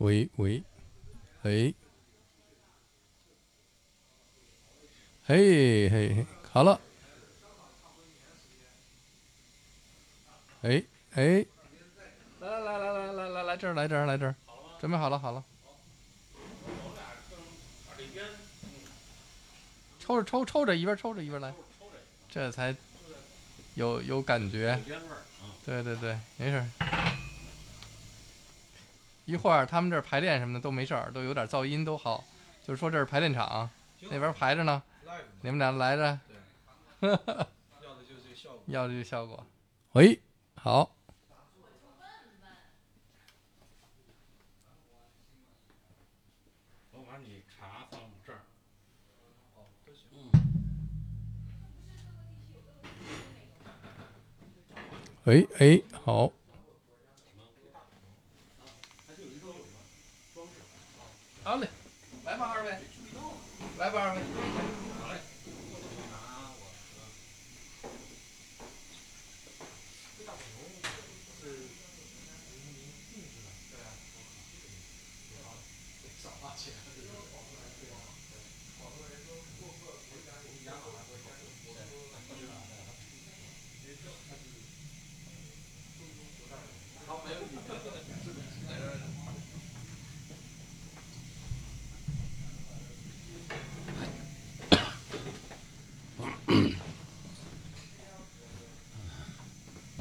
喂喂，哎，嘿嘿嘿，好了，哎哎，来来来来来来来来这儿来这儿来这儿，准备好了好了，抽着抽抽着一边抽着一边来，这才有有感觉，对对对，没事。一会儿他们这儿排练什么的都没事儿，都有点噪音都好，就是说这是排练场，那边排着呢，你们俩来着，要的就是这个效果。要这个效果。喂，好，我把你茶放这儿。喂哎，好，好嘞，来吧二位，来吧二位，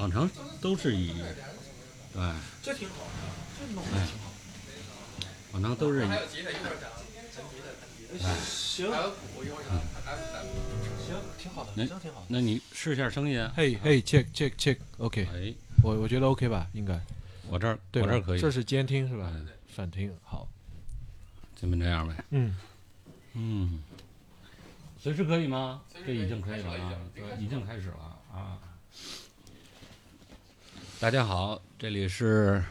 往常都是以，对，这挺好的，这弄的挺好。往常都是以还有吉他一会儿讲，弹吉他弹吉他，行还有鼓一会儿讲，行，挺好的，那真挺好的。那你试一下声音啊。嘿嘿，check check check，OK，哎，我我觉得 OK 吧，应该我这儿对我这儿可以，这是监听是吧对？反听好。这么这样呗。嗯，嗯，随时可以吗？这已经可以了开始了啊，已经对，已经开始了啊。大家好，这里是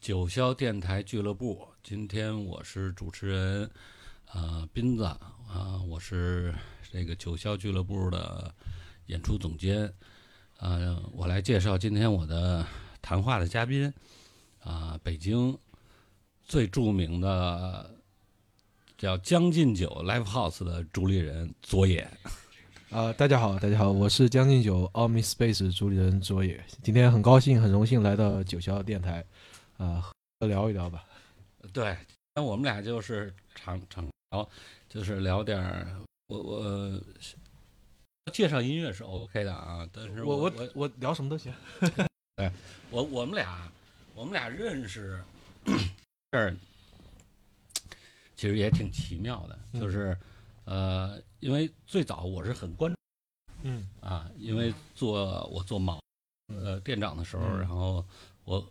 九霄电台俱乐部，今天我是主持人，呃，斌子。啊、我是这个九霄俱乐部的演出总监，呃，我来介绍今天我的谈话的嘉宾，啊、北京最著名的叫将进酒 Live House 的主理人佐野。啊、大家好，大家好，我是将进酒奥秘 Space 主理人卓野，今天很高兴，很荣幸来到九霄电台，啊、聊一聊吧。对，那我们俩就是常常聊，就是聊点儿我我介绍音乐是 OK 的啊，但是我我我我聊什么都行。我我们俩我们俩认识 这儿其实也挺奇妙的，嗯就是呃，因为最早我是很关注嗯。啊，因为做我做毛呃店长的时候，嗯。然后我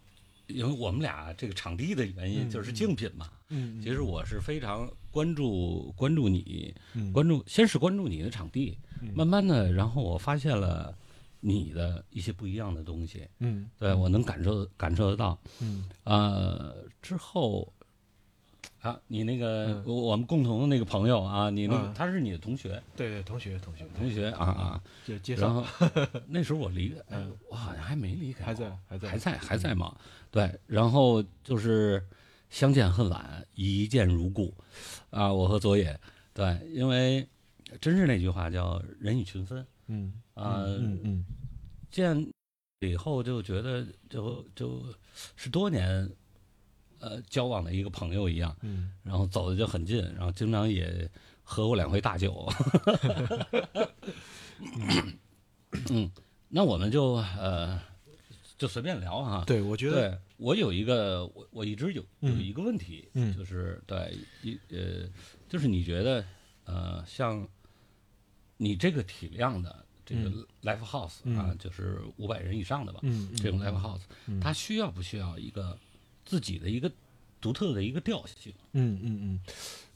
因为我们俩这个场地的原因嗯就是嗯。竞品嘛，嗯，其实我是非常关注关注你，嗯。关注先是关注你的场地，嗯。慢慢的，然后我发现了你的一些不一样的东西，嗯。对我能感受感受得到。嗯。呃，之后啊，你那个、嗯。我我们共同的那个朋友啊，你那个、嗯。他是你的同学。对对，同学同学。同学啊啊，介介然绍后 那时候我离开，哎嗯我好像还没离开，还在还在。还在还在嘛，对，然后就是相见恨晚，一见如故，啊，我和佐野，对，因为真是那句话叫人以群分，嗯。啊嗯嗯见以后就觉得就就是多年，呃，交往的一个朋友一样，嗯。然后走的就很近，然后经常也喝过两回大酒，嗯，那我们就呃就随便聊哈，对，我觉得对我有一个，我我一直有有嗯一个问题，嗯。就是对一呃，就是你觉得呃，像你这个体量的这个嗯。live house 嗯。啊，就是五百人以上的吧，嗯嗯。这种 live house，嗯。它需要不需要一个自己的一个独特的一个调性？嗯嗯嗯，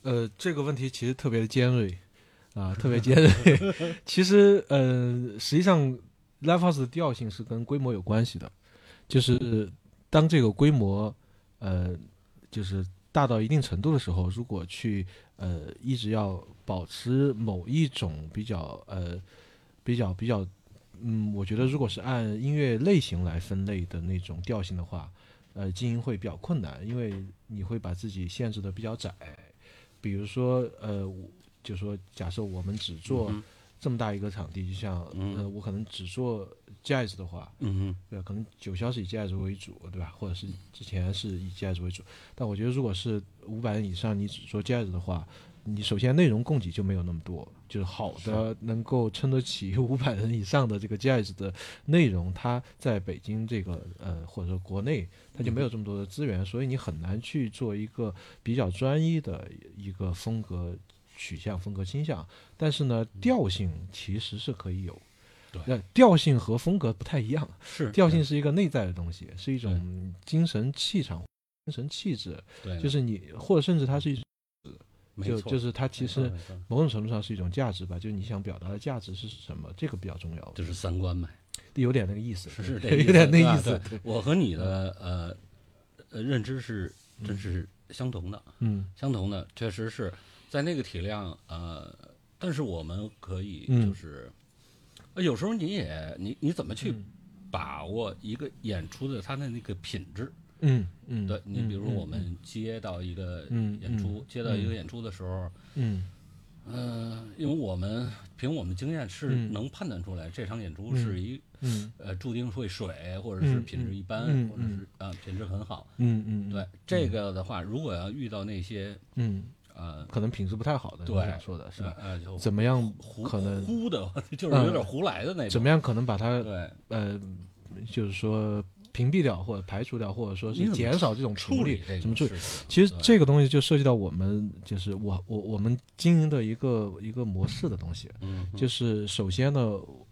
呃，这个问题其实特别的尖锐啊，特别尖锐。其实，呃，实际上，live house 的调性是跟规模有关系的，就是当这个规模，呃，就是大到一定程度的时候，如果去呃一直要保持某一种比较呃比较比较，嗯，我觉得如果是按音乐类型来分类的那种调性的话，呃经营会比较困难，因为你会把自己限制的比较窄。比如说呃，我就说假设我们只做嗯这么大一个场地，就像嗯呃我可能只做 jazz 的话，嗯对吧？可能九霄是以 jazz 为主，对吧？或者是之前是以 jazz 为主，但我觉得如果是五百人以上，你只做 jazz 的话，你首先内容供给就没有那么多，就是好的能够撑得起五百人以上的这个 jazz 的内容，它在北京这个呃或者说国内，它就没有这么多的资源，所以你很难去做一个比较专一的一个风格取向、风格倾向。但是呢，调性其实是可以有。对。那调性和风格不太一样，是调性是一个内在的东西，是一种精神气场、精神气质，对，就是你或者甚至它是一没错就就是它其实某种程度上是一种价值吧，就是你想表达的价值是什么，这个比较重要，就是三观嘛，有点那个意思，是是 有点那意意思我和你的呃呃认知是真是相同的，嗯。相同的，确实是在那个体量呃，但是我们可以嗯。就是，呃有时候你也你你怎么去嗯。把握一个演出的它的那个品质？嗯嗯，对你，比如我们接到一个嗯演出，嗯接到一个演出的时候，嗯。嗯，因为我们凭我们经验是嗯。能判断出来这场演出嗯是一嗯呃注定会水，或者是嗯品质一般，嗯或者是啊品质很好。嗯嗯，对这个的话，如果要遇到那些嗯，呃可能品质不太好的，对说的是吧？呃怎么样胡可能胡的，就是有点胡来的那种。怎么样可能把它对。呃，就是说屏蔽掉或者排除掉，或者说是减少这种处理，怎么处理？其实这个东西就涉及到我们就是我我我们经营的一个一个模式的东西，嗯就是首先呢，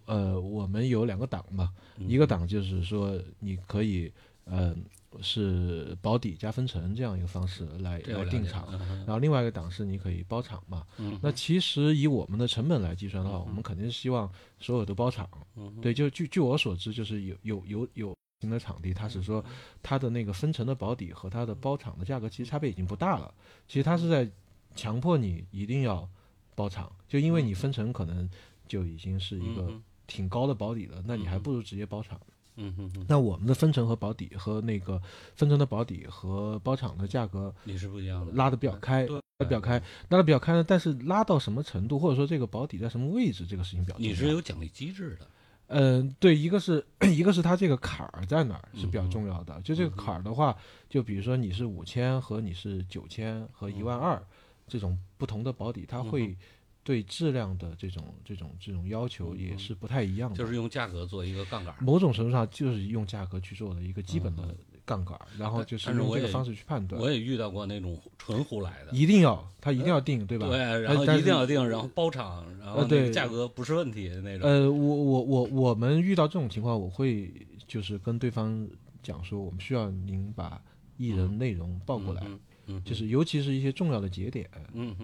呃，我们有两个档嘛，嗯一个档就是说你可以呃是保底加分成这样一个方式来来定场，嗯然后另外一个档是你可以包场嘛。嗯那其实以我们的成本来计算的话，我们肯定是希望所有都包场。嗯对，就据据我所知，就是有有有有新的场地，它是说它的那个分成的保底和它的包场的价格其实差别已经不大了。其实它是在强迫你一定要包场，就因为你分成可能就已经是一个嗯挺高的保底了，那你还不如直接包场。嗯嗯嗯，那我们的分成和保底和那个分成的保底和包场的价格你是不一样的，拉的比较开，对拉的比较开，拉的比较开呢。但是拉到什么程度，或者说这个保底在什么位置，这个事情比较。你是有奖励机制的。嗯，对，一个是 一个是它这个坎儿在哪儿是比较重要的。就这个坎儿的话，就比如说你是五千和你是九千和一万二这种不同的保底，它嗯会对质量的这种这种这种要求也是不太一样的。就是用价格做一个杠杆。某种程度上就是用价格去做的一个基本的嗯杠杆，然后就是用这个方式去判断。我也遇到过那种纯胡来的，一定要，他一定要定，对吧？对，然后一定要定，然后包场，然后那对个价格不是问题的那种。呃，我我我我们遇到这种情况，我会就是跟对方讲说，我们需要您把艺人内容报过来，嗯嗯，就是尤其是一些重要的节点，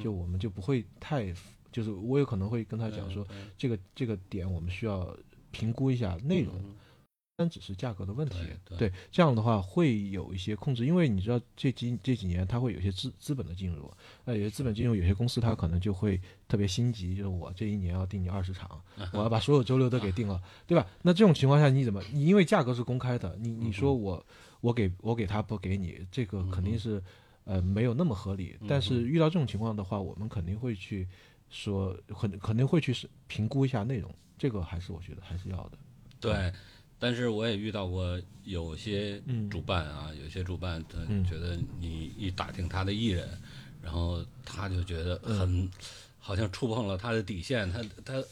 就我们就不会太，就是我有可能会跟他讲说，，对这个这个点我们需要评估一下内容，嗯单只是价格的问题。对对，这样的话会有一些控制，因为你知道这几这几年它会有一些资资本的进入，那有些资本进入，有些公司它可能就会特别心急，就是我这一年要定你二十场，我要把所有周六都给定了，对吧？那这种情况下你怎么？你因为价格是公开的，你你说我我给我给他不给你，这个肯定是呃没有那么合理。但是遇到这种情况的话，我们肯定会去说，肯肯定会去评估一下内容，这个还是我觉得还是要的。对，但是我也遇到过有些嗯主办啊，有些主办他嗯觉得你一打听他的艺人，然后他就觉得嗯很。好像触碰了他的底线，他他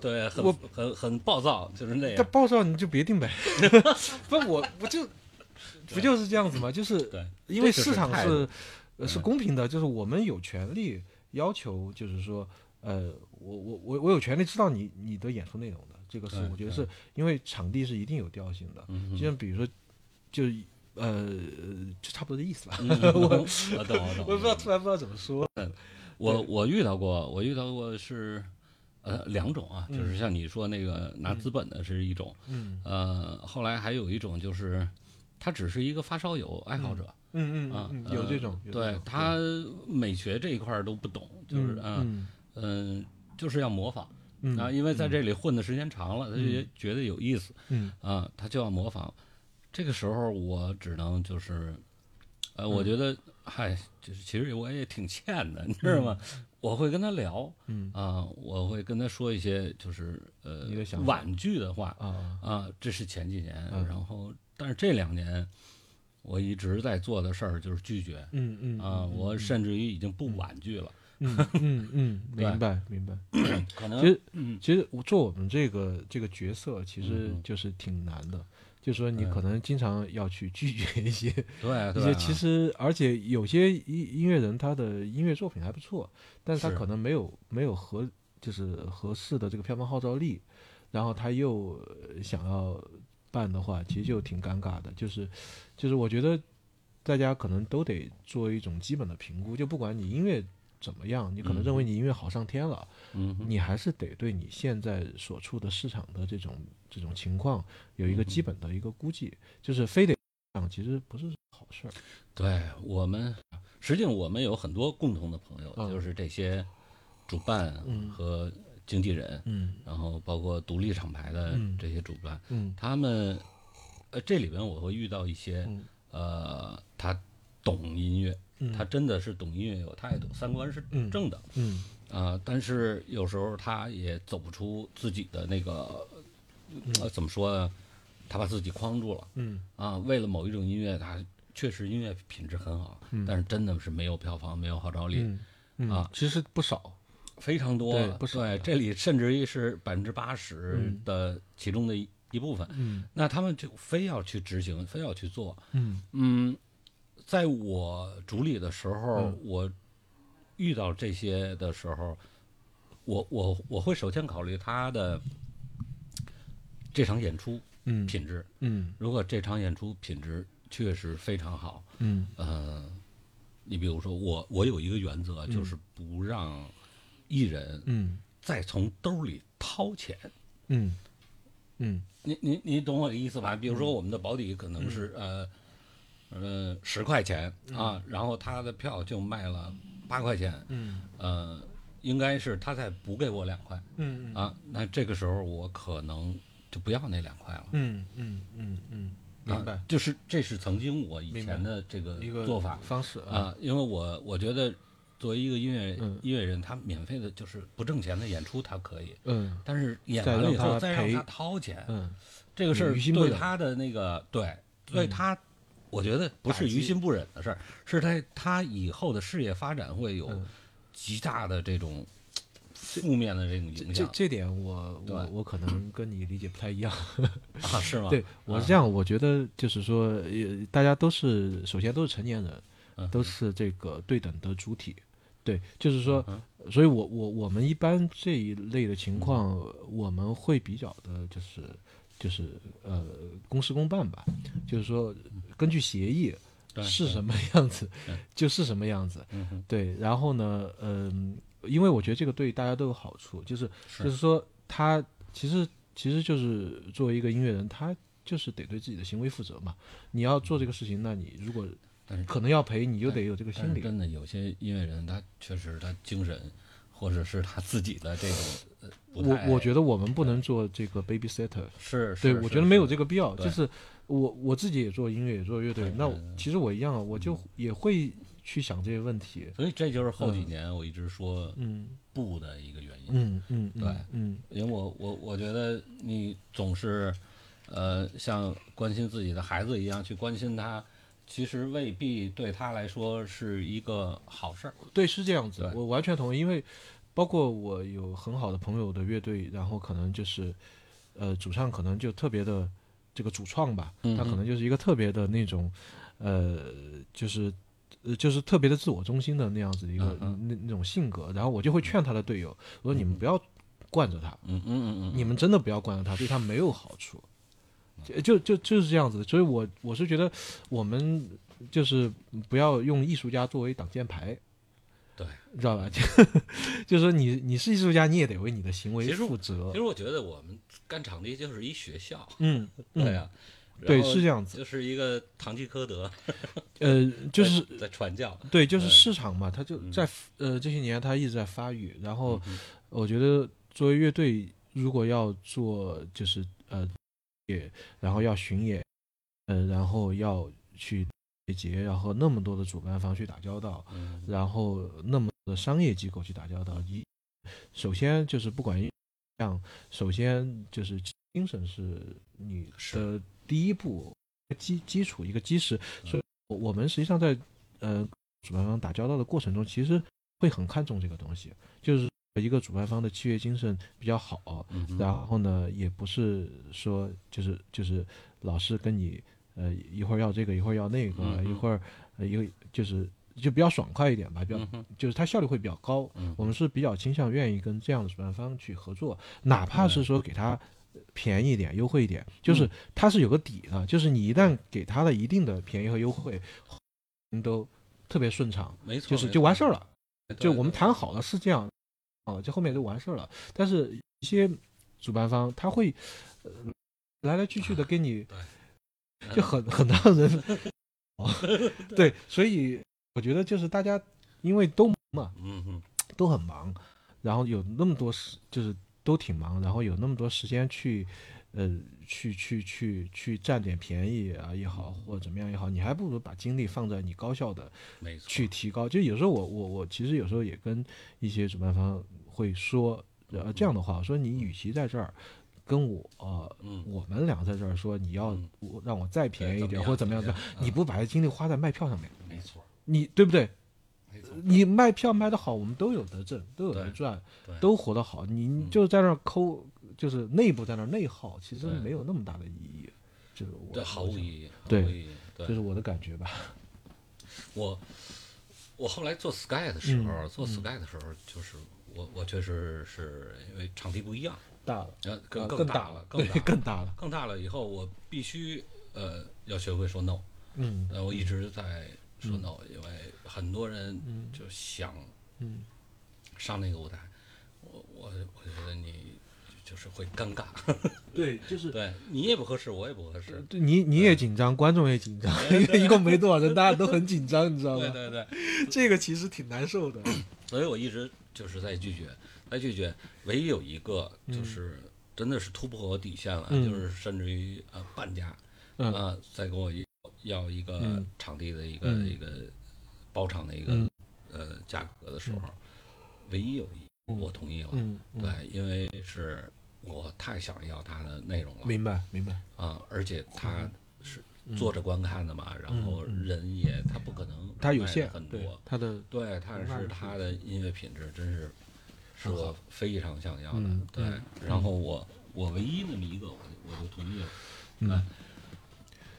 对很很很暴躁，就是那样。他暴躁你就别定呗，不我我就不就是这样子吗？就是对，因为市场是呃是公平的，就是我们有权利要求，就是说，呃，我我我我有权利知道你你的演出内容的，这个是我觉得是因为场地是一定有调性的，嗯就像比如说，就呃就差不多的意思吧，嗯我懂我懂，我不知道突然不知道怎么说，我我遇到过，我遇到过是呃两种啊，嗯就是像你说那个拿资本的是一种，嗯。呃，后来还有一种就是他只是一个发烧友爱好者，嗯嗯啊有这种，对他美学这一块儿都不懂，就是嗯嗯。嗯，就是要模仿嗯啊，因为在这里混的时间长了，他就觉觉得有意思嗯。啊，他就要模仿。这个时候我只能就是，呃，我嗯。觉得，嗨，就是其实我也挺欠的，你知道吗？我会跟他聊嗯。啊、我会跟他说一些就是呃婉拒的话啊。啊，这是前几年，嗯。然后但是这两年我一直在做的事儿就是拒绝嗯嗯啊，我甚至于已经不婉拒了，嗯嗯嗯，明白明白。可能其实嗯其实我做我们这个这个角色，其实就是挺难的。就是说，你嗯可能经常要去拒绝一些 对一些，其实而且有些音音乐人他的音乐作品还不错，但是他可能没有没有合就是合适的这个票房号召力，然后他又呃想要办的话，其实就挺尴尬的。就是就是我觉得大家可能都得做一种基本的评估，就不管你音乐怎么样，你可能认为你音乐好上天了。嗯你还是得对你现在所处的市场的这种这种情况有一个基本的一个估计，就是非得其实不是好事儿。对我们，实际上我们有很多共同的朋友，嗯。就是这些主办嗯。和经纪人，嗯。然后包括独立厂牌的嗯。这些主办，嗯。他们，呃，这里边我会遇到一些，嗯。呃，他懂音乐，嗯他真的是懂音乐有态度，三观是嗯正的，嗯啊、但是有时候他也走不出自己的那个，呃，怎么说呢？他把自己框住了。嗯啊，为了某一种音乐，他确实音乐品质很好，但是真的是没有票房，没有号召力，嗯嗯啊其实不少。非常多。对这里甚至于是百分之八十嗯的其中的一一部分。嗯那他们就非要去执行，非要去做。嗯嗯，在我主理的时候，嗯。我遇到这些的时候，我我我会首先考虑他的这场演出嗯。品质。嗯。如果这场演出品质确实非常好，嗯。呃，你比如说我我有一个原则，就是不让艺人嗯。再从兜里掏钱。嗯。嗯。你你你懂我的意思吧？比如说我们的保底可能是、呃呃十块钱啊，然后他的票就卖了八块钱，嗯呃，应该是他再补给我两块嗯啊，那这个时候我可能就不要那两块了。嗯嗯嗯嗯，明白啊，就是这是曾经我以前的这个做法方式啊。啊，因为我我觉得作为一个音乐、嗯音乐人，他免费的就是不挣钱的演出他可以，嗯但是演完了以后再让他掏钱，嗯这个事儿对他的那个对对他，我觉得不是于心不忍的事儿，是他他以后的事业发展会有嗯极大的这种负面的这种影响这这点我我我可能跟你理解不太一样。啊，是吗？对，我是这样，我觉得就是说，呃，大家都是首先都是成年人，嗯都是这个对等的主体。对，就是说，嗯所以我我我们一般这一类的情况，我们会比较的就是就是呃公事公办吧，就是说根据协议是什么 样子就是什么样子。对，然后呢，嗯、因为我觉得这个对大家都有好处，就是是就是说他其实其实就是作为一个音乐人，他就是得对自己的行为负责嘛。你要做这个事情，那你如果但是可能要赔，你就得有这个心理。真的有些音乐人，他确实他精神或者是他自己的这种，我我觉得我们不能做这个 babysitter，是，对是是我觉得没有这个必要。就是我我自己也做音乐，也做乐队，那其实我一样啊，我就也会去想这些问题。所以这就是后几年我一直说嗯不的一个原因。嗯嗯，嗯对嗯因为我我我觉得你总是，呃，像关心自己的孩子一样去关心他，其实未必对他来说是一个好事儿。对，是这样子，我完全同意。因为包括我有很好的朋友的乐队，然后可能就是，呃，主唱可能就特别的这个主创吧，他可能就是一个特别的那种，呃，就是。呃，就是特别的自我中心的那样子的一个、嗯那那种性格，然后我就会劝他的队友，我说你们不要惯着他，嗯嗯嗯嗯，你们真的不要惯着他，对他没有好处。就就就就是这样子的，所以我我是觉得我们就是不要用艺术家作为挡箭牌，对，知道吧？就 就是说你你是艺术家，你也得为你的行为负责其。实我觉得我们干场地就是一学校，嗯，对呀、对，是这样子。就是一个堂吉诃德，呃，就是在在传教。对，就是嗯。市场嘛，它就嗯。在呃这些年它一直在发育，然后嗯我觉得作为乐队，如果要做就是呃也，然后要巡演，呃，然后要去节，然后那么多的主办方去打交道，嗯。然后那么多的商业机构去打交道，一首先就是不管像，首先就是精神是你的第一步基基础一个基石，所以我我们实际上在呃主办方打交道的过程中，其实会很看重这个东西，就是一个主办方的契约精神比较好，然后呢，也不是说就是就是老是跟你呃一会儿要这个一会儿要那个，一会儿呃一个就是就比较爽快一点吧，比较、嗯就是它效率会比较高。嗯我们是比较倾向愿意跟这样的主办方去合作，哪怕是说给他便宜一点、优惠一点，嗯就是它是有个底的，就是你一旦给他了一定的便宜和优惠，都特别顺畅，没错，就是就完事儿了。就我们谈好了是这样，哦，这后面就完事儿了。但是一些主办方他会、呃、来来去去的跟你，就很很让人，哦，对，所以我觉得就是大家因为都忙嘛，嗯嗯都很忙，然后有那么多时，就是都挺忙，然后有那么多时间去，呃，去去去去占点便宜啊也好，或者怎么样也好，你还不如把精力放在你高效的没错。去提高。就有时候我我我其实有时候也跟一些主办方会说，呃，这样的话，我说你与其在这儿跟我呃嗯。我们俩在这儿说你要嗯。我让我再便宜一点或者怎么样的，你不把精力花在卖票上面，你对不对？你卖票卖得好，我们都有得挣，都有得赚，都活得好。你嗯就在那儿抠，就是内部在那儿内耗，其实对没有那么大的意义。就是我对毫无意义，对这是我的感觉吧。我我后来做 Sky 的时候，嗯做 Sky 的时候，就是我我确实是因为场地不一样，大了，呃，更大了，更对大，更大了。更大了以后，我必须呃要学会说 no。嗯呃，我一直在说 no，因为很多人嗯。就想嗯。上那个舞台，我我我觉得你就是会尴尬，对，就是。对你也不合适，我也不合适，对你你也紧张，观众也紧张，因为一共没多少人，大家都很紧张，你知道吗？对对对，这个其实挺难受的。所以我一直就是在拒绝，在拒绝。唯一有一个就是真的是突破我底线了，嗯。就是甚至于呃半价，嗯。啊，再给我一要一个嗯。场地的一个、嗯。一个包场的一个、嗯。呃价格的时候，唯一有一嗯。我同意了，对，因为是我太想要它的内容了。明白明白。啊，而且它是嗯。坐着观看的嘛，然后嗯人也他不可能卖得它有限，很多，他的对，但是他的音乐品质真是是我非常想要的，嗯对嗯。然后我我唯一那么一个，我就我就同意了。嗯，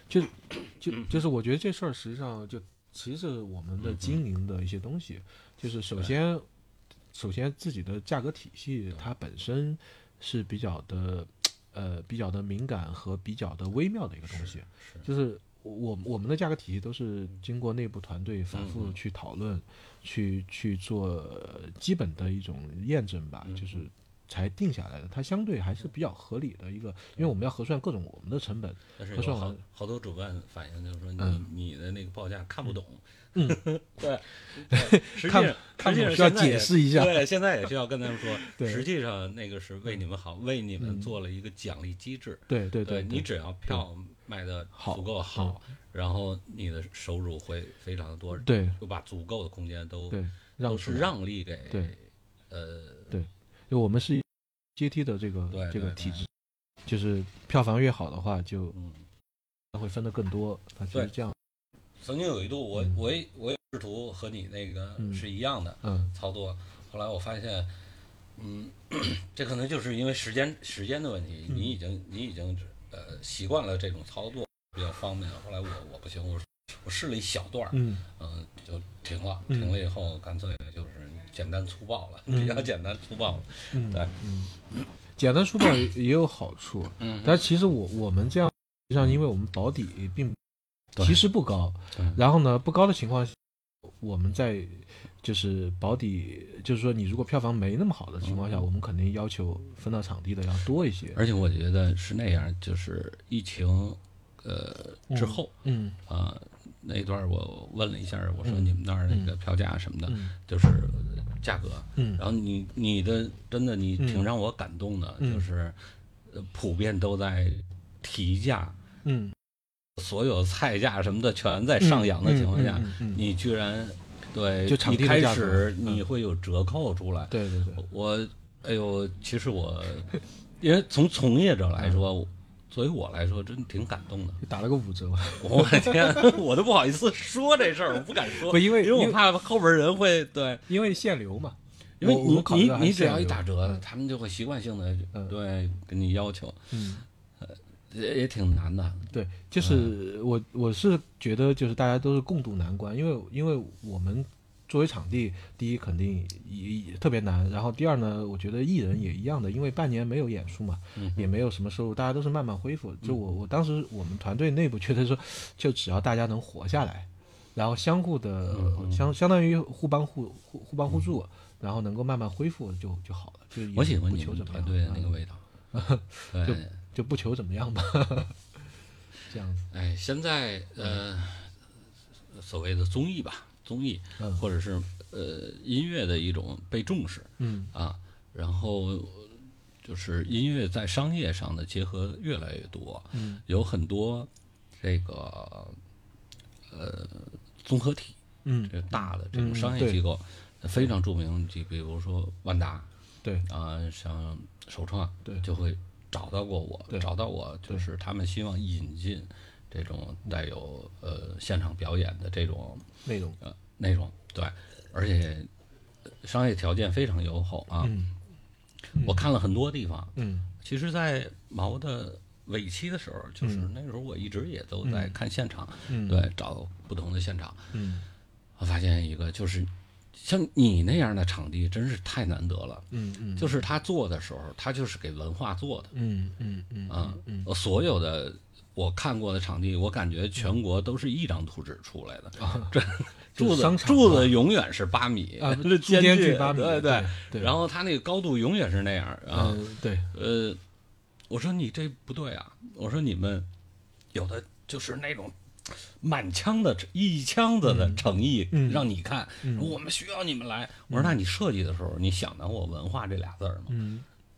就 就就是我觉得这事儿实际上就其实我们的嗯经营的一些东西，就是首先首先自己的价格体系它本身是比较的呃比较的敏感和比较的微妙的一个东西，是就是我我们的价格体系都是经过内部团队反复去讨论，去去做呃基本的一种验证吧，嗯就是才定下来的。它相对还是比较合理的一个，因为我们要核算各种我们的成本。但是有好好多主办反映就是说你、嗯你的那个报价看不懂。嗯，对，对实际看上实际看懂需要解释一下对，现在也需要跟他们说，对实际上那个是为你们好，为你们嗯做了一个奖励机制。对对对，你只要票卖的足够好，然后你的收入会非常的多，对就把足够的空间都对都是让利给对呃就我们是阶梯的这个对这个体制，就是票房越好的话，就嗯，会分的更多。对这样，曾经有一度我嗯。我也我也试图和你那个嗯是一样的嗯。操作，后来我发现，嗯，这可能就是因为时间时间的问题，嗯。你已经你已经呃习惯了这种操作比较方便了，后来我我不行，我我试了一小段儿，嗯。嗯，就停了，嗯。停了以后干脆就是简单粗暴了，嗯。比较简单粗暴了。嗯，对。嗯，简单粗暴也也有好处，嗯。但其实我我们这样，实际上因为我们保底并其实不高，对。然后呢不高的情况下，我们在就是保底，就是说你如果票房没那么好的情况下，我们肯定要求分到场地的要多一些。而且我觉得是那样，就是疫情呃之后嗯。啊、那段我问了一下，我说嗯。你们那儿那个票价什么的，嗯。就是价格，嗯。然后你你的真的你嗯。挺让我感动的，嗯。就是呃普遍都在提价，嗯。所有菜价什么的全在上扬的情况下，嗯你居然对就一开始嗯。你会有折扣出来。对对对，我哎呦，其实我因为从从业者来说，我作为我来说，真挺感动的。打了个五折。我的天，我都不好意思说这事儿，我不敢说，不因为因为我怕后边人会对，因为限流嘛，因为你你你只要一打折嗯，他们就会习惯性的嗯。对跟你要求，嗯，也也挺难的。对，就是我我是觉得就是大家都是共度难关，因为因为我们作为场地，第一肯定也也特别难，然后第二呢，我觉得艺人也一样的，因为半年没有演出嘛，嗯也没有什么收入，大家都是慢慢恢复。就我我当时我们团队内部觉得说，就只要大家能活下来，然后相互的嗯相相当于互帮互互互帮互助，然后能够慢慢恢复就就好了。就也我喜欢不你们求怎么样，团队的那个嗯味道。就，就不求怎么样吧，这样子。哎，现在呃，所谓的综艺吧，综艺嗯。或者是呃音乐的一种被重视嗯。啊，然后就是音乐在商业上的结合越来越多，嗯。有很多这个呃综合体，嗯这大的这种商业机构非常著名，就比如说万达对。啊，像首创对。就会找到过我，对。找到我就是他们希望引进这种带有呃现场表演的这种内容。呃内容，对，而且商业条件非常优厚啊。嗯我看了很多地方，嗯其实，在毛的尾期的时候，就是那时候我一直也都在看现场，嗯对，找不同的现场，嗯我发现一个就是。像你那样的场地真是太难得了，嗯嗯就是他做的时候，他就是给文化做的嗯嗯嗯啊嗯。呃所有的我看过的场地，我感觉全国都是一张图纸出来的，这柱子柱子永远是八米啊，这间距距八米，对对对。然后它那个高度永远是那样啊。嗯对，呃，我说你这不对啊，我说你们有的就是那种满腔的一腔子的诚意，嗯让你看，我们需要你们来。我说那你设计的时候，你想到过文化这俩字儿吗？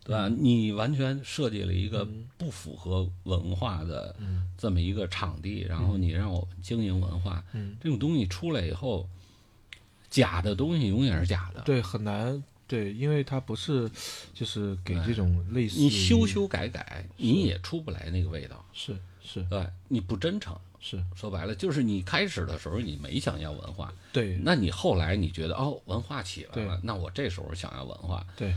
嗯对吧？你完全设计了一个不符合文化的嗯这么一个场地，然后你让我们经营文化，嗯，这种东西出来以后，假的东西永远是假的。对，很难。对，因为它不是，就是给这种类似你修修改改，你也出不来那个味道。是是对，你不真诚。是，说白了，就是你开始的时候你没想要文化，对那你后来你觉得哦文化起来了，那我这时候想要文化，对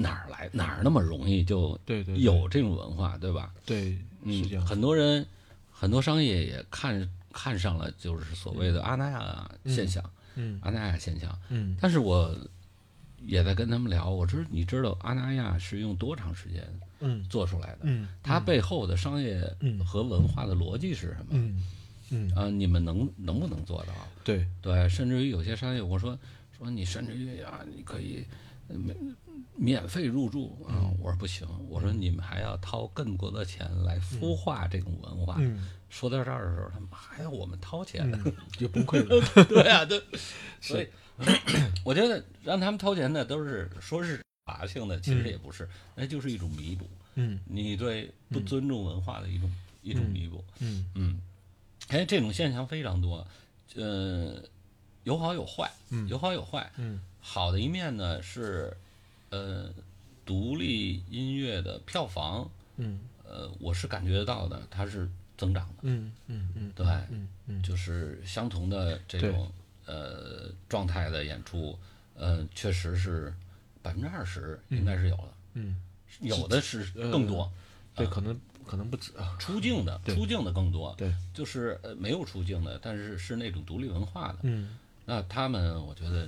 哪儿来哪儿那么容易就对对对。有这种文化，对吧？对是这嗯，很多人很多商业也看看上了就是所谓的阿那亚现象，嗯。阿那亚现象，嗯。但是我也在跟他们聊，我知你知道阿那亚是用多长时间嗯。做出来的？嗯？它背后的商业嗯。和文化的逻辑是什么？嗯。嗯，啊，你们能能不能做到？对。对，甚至于有些商业，我说说你甚至于啊，你可以呃免免费入住啊，嗯。我说不行，我说你们还要掏更多的钱来孵化这种文化。嗯。说到这儿的时候，他们还要我们掏钱，嗯就崩溃了。对啊，对，所以 我觉得让他们掏钱的都是说是法性的，其实也不是，那就是一种弥补，嗯。你对不尊重文化的一种、一种弥补。嗯。嗯，哎，这种现象非常多，呃，有好有坏，嗯。有好有坏。嗯。好的一面呢是，呃，独立音乐的票房，嗯。呃，我是感觉到的，它是增长的。嗯嗯嗯对，嗯嗯就是相同的这种呃状态的演出，呃，确实是百分之二十应该是有的，嗯，有的是更多。对，可能可能不止啊。出境的，出境的更多，对，就是呃没有出境的，但是是那种独立文化的，嗯。那他们我觉得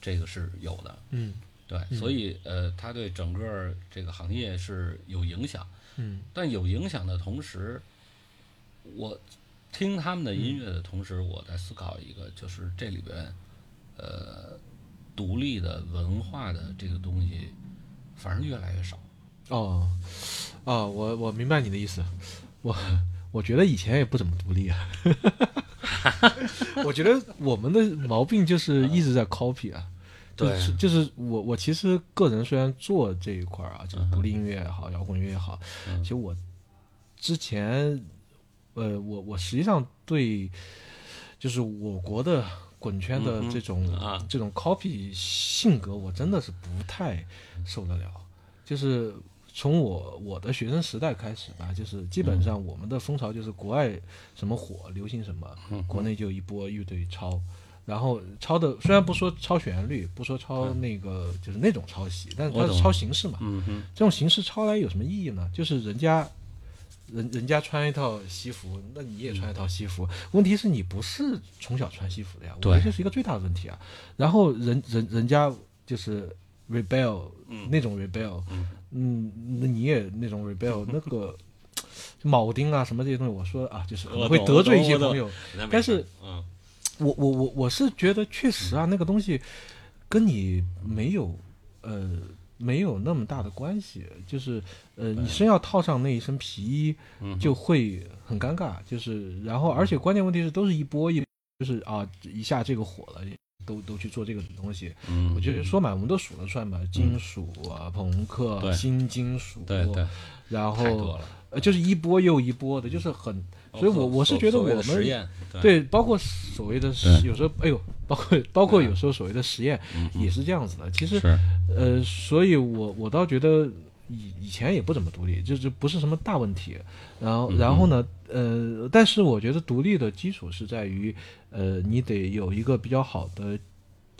这个是有的，嗯对，所以呃，它对整个这个行业是有影响，嗯但有影响的同时，我听他们的音乐的同时，我在思考一个，就是这里边呃独立的文化的这个东西，反而越来越少。哦哦，我我明白你的意思。我我觉得以前也不怎么独立啊。我觉得我们的毛病就是一直在 copy 啊。对。就是就是我我其实个人虽然做这一块儿啊，就是独立音乐也好，摇滚乐也好，嗯。其实我之前呃，我我实际上对就是我国的滚圈的这种、啊。这种 copy 性格，我真的是不太受得了。就是从我我的学生时代开始吧，就是基本上我们的风潮就是国外什么火，流行什么，嗯国内就一波乐队抄。然后抄的虽然不说抄旋律，不说抄那个就是那种抄袭，但是它是抄形式嘛。嗯哼，这种形式抄来有什么意义呢？就是人家人人家穿一套西服，那你也穿一套西服。问题是你不是从小穿西服的呀，我觉得这是一个最大的问题啊。然后人人人家就是 rebel、那种 rebel，嗯，那你也那种 rebel，那个 铆钉啊什么这些东西，我说啊，就是可能会得罪一些朋友。但是嗯我我我我是觉得确实啊，那个东西跟你没有呃没有那么大的关系，就是呃你身要套上那一身皮衣嗯就会很尴尬，就是然后而且关键问题是都是一波一就是啊一下这个火了。都都去做这个东西，嗯，我觉得说满，我们都数得出来嘛，金属啊、朋克、新金属，对对，然后。呃就是一波又一波的，就是很，所以我我是觉得我们对，包括所谓的实有时候，哎呦，包括包括有时候所谓的实验也是这样子的。其实，呃，所以我我倒觉得以以前也不怎么独立，就是不是什么大问题。然后嗯然后呢，呃，但是我觉得独立的基础是在于，呃，你得有一个比较好的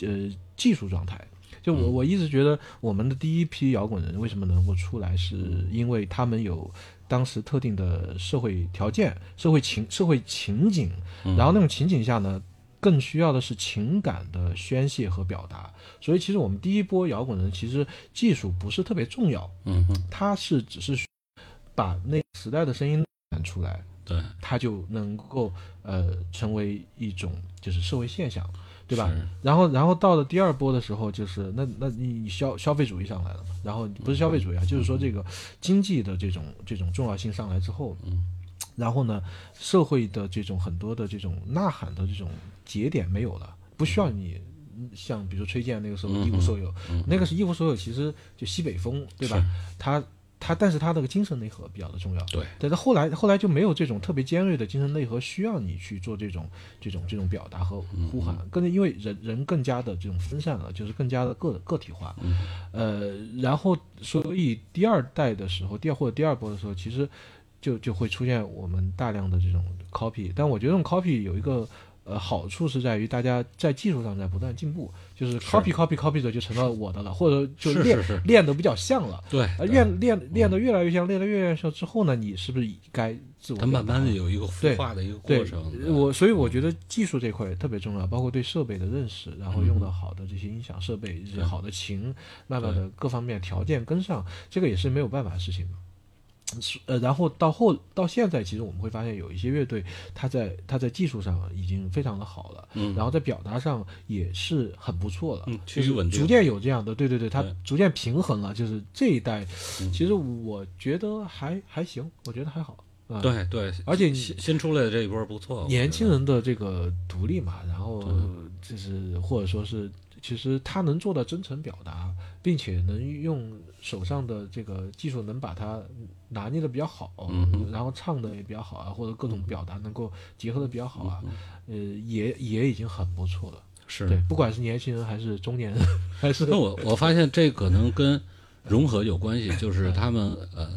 呃技术状态。就我嗯。我一直觉得我们的第一批摇滚人为什么能够出来，是因为他们有当时特定的社会条件、社会情、社会情景，嗯然后那种情景下呢，更需要的是情感的宣泄和表达。所以其实我们第一波摇滚人其实技术不是特别重要，嗯哼，它是只是把那时代的声音喊出来，对，它就能够呃成为一种就是社会现象。对吧？然后，然后到了第二波的时候，就是那那你你消消费主义上来了嘛，然后不是消费主义啊，就是说这个经济的这种这种重要性上来之后，嗯，然后呢，社会的这种很多的这种呐喊的这种节点没有了，不需要你嗯。像比如崔健那个时候嗯一无所有，嗯那个是一无所有，其实就西北风，对吧？他他但是他那个精神内核比较的重要，对，但是后来后来就没有这种特别尖锐的精神内核，需要你去做这种这种这种表达和呼喊，更因为人人更加的这种分散了，就是更加的个个体化，嗯。呃，然后所以第二代的时候，第二或者第二波的时候，其实就就会出现我们大量的这种 copy，但我觉得这种 copy 有一个。呃，好处是在于大家在技术上在不断进步，就是 copy copy copy 的就成了我的了，或者就是练练得比较像了。对，呃，对练练练得越来越像，练得越来越像之后呢，你是不是该自我它慢慢的有一个？孵对化的一个过程。我所以我觉得技术这块特别重要，包括对设备的认识，然后用的好的这些音响设备，这些好的琴，慢慢的各方面条件跟上，这个也是没有办法的事情的。是呃，然后到后到现在，其实我们会发现有一些乐队，它在它在技术上已经非常的好了，嗯。然后在表达上也是很不错了，嗯就是趋于稳定逐渐有这样的，对对对，它逐渐平衡了，就是这一代，嗯。其实我觉得还还行，我觉得还好，啊、对对，而且你新新出来的这一波不错，年轻人的这个独立嘛，然后就是或者说是，其实他能做到真诚表达，并且能用手上的这个技术能把它拿捏的比较好，嗯然后唱的也比较好啊，或者各种表达能够结合的比较好啊，嗯呃，也也已经很不错了。是。对，不管是年轻人还是中年人，还是那我我发现这可能跟融合有关系，就是他们呃，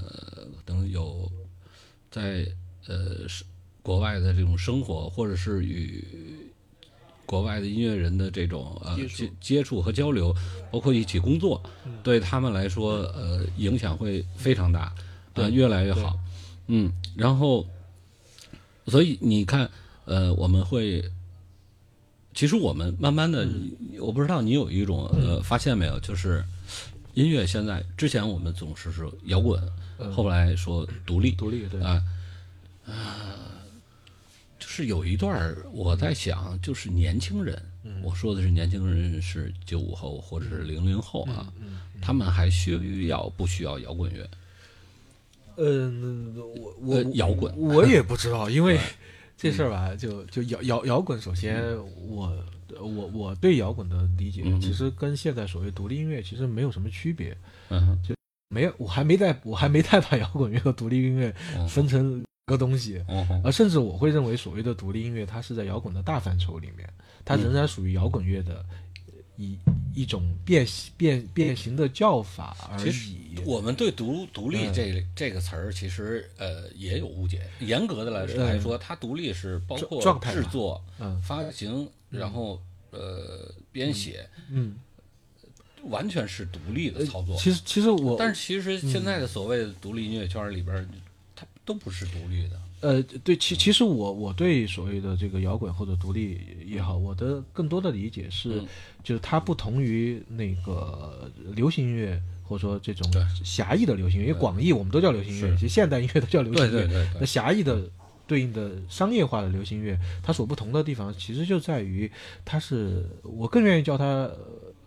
等有在呃是国外的这种生活，或者是与国外的音乐人的这种呃接接接触和交流，包括一起工作，对他们来说呃影响会非常大，呃对越来越好，嗯，然后所以你看呃我们会。其实我们慢慢的，我不知道你有一种呃发现没有，就是音乐现在之前我们总是说摇滚，后来说独立独立，对，啊，啊，就是有一段我在想，就是年轻人，我说的是年轻人是九五后或者是零零后啊，他们还需要不需要摇滚乐？嗯，我我呃摇滚我也不知道，因为 这事儿吧，就就摇摇摇滚，首先我我我对摇滚的理解，嗯其实跟现在所谓独立音乐其实没有什么区别，嗯就，没有，我还没在我还没太把摇滚乐和独立音乐嗯。分成个东西。嗯哼，而甚至我会认为，所谓的独立音乐，它是在摇滚的大范畴里面，它仍然属于摇滚乐的呃一一种变形变变形的叫法而其实已。我们对独独立嗯这这个词儿其实呃也有误解。严格的来说来说，它独立是包括制作、嗯发行，然后呃编写，嗯，完全是独立的操作。其实其实我但是其实现在的所谓的独立音乐圈里边儿，它都不是独立的。呃，对，其其实我我对所谓的这个摇滚或者独立也好，我的更多的理解是，嗯就是它不同于那个流行音乐，或者说这种狭义的流行乐，因为广义我们都叫流行乐，其实现代音乐都叫流行乐。对对对那，狭义的对应的商业化的流行乐，它所不同的地方，其实就在于它是我更愿意叫它呃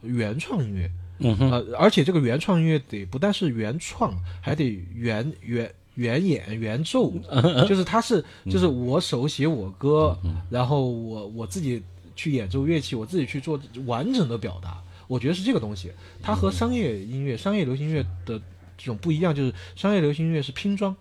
原创音乐。嗯哼，呃，而且这个原创音乐得不但是原创，还得原原原演原奏，就是他是就是我手写我歌，然后我我自己去演奏乐器，我自己去做完整的表达。我觉得是这个东西，它和商业音乐、商业流行乐的这种不一样，就是商业流行音乐是拼装，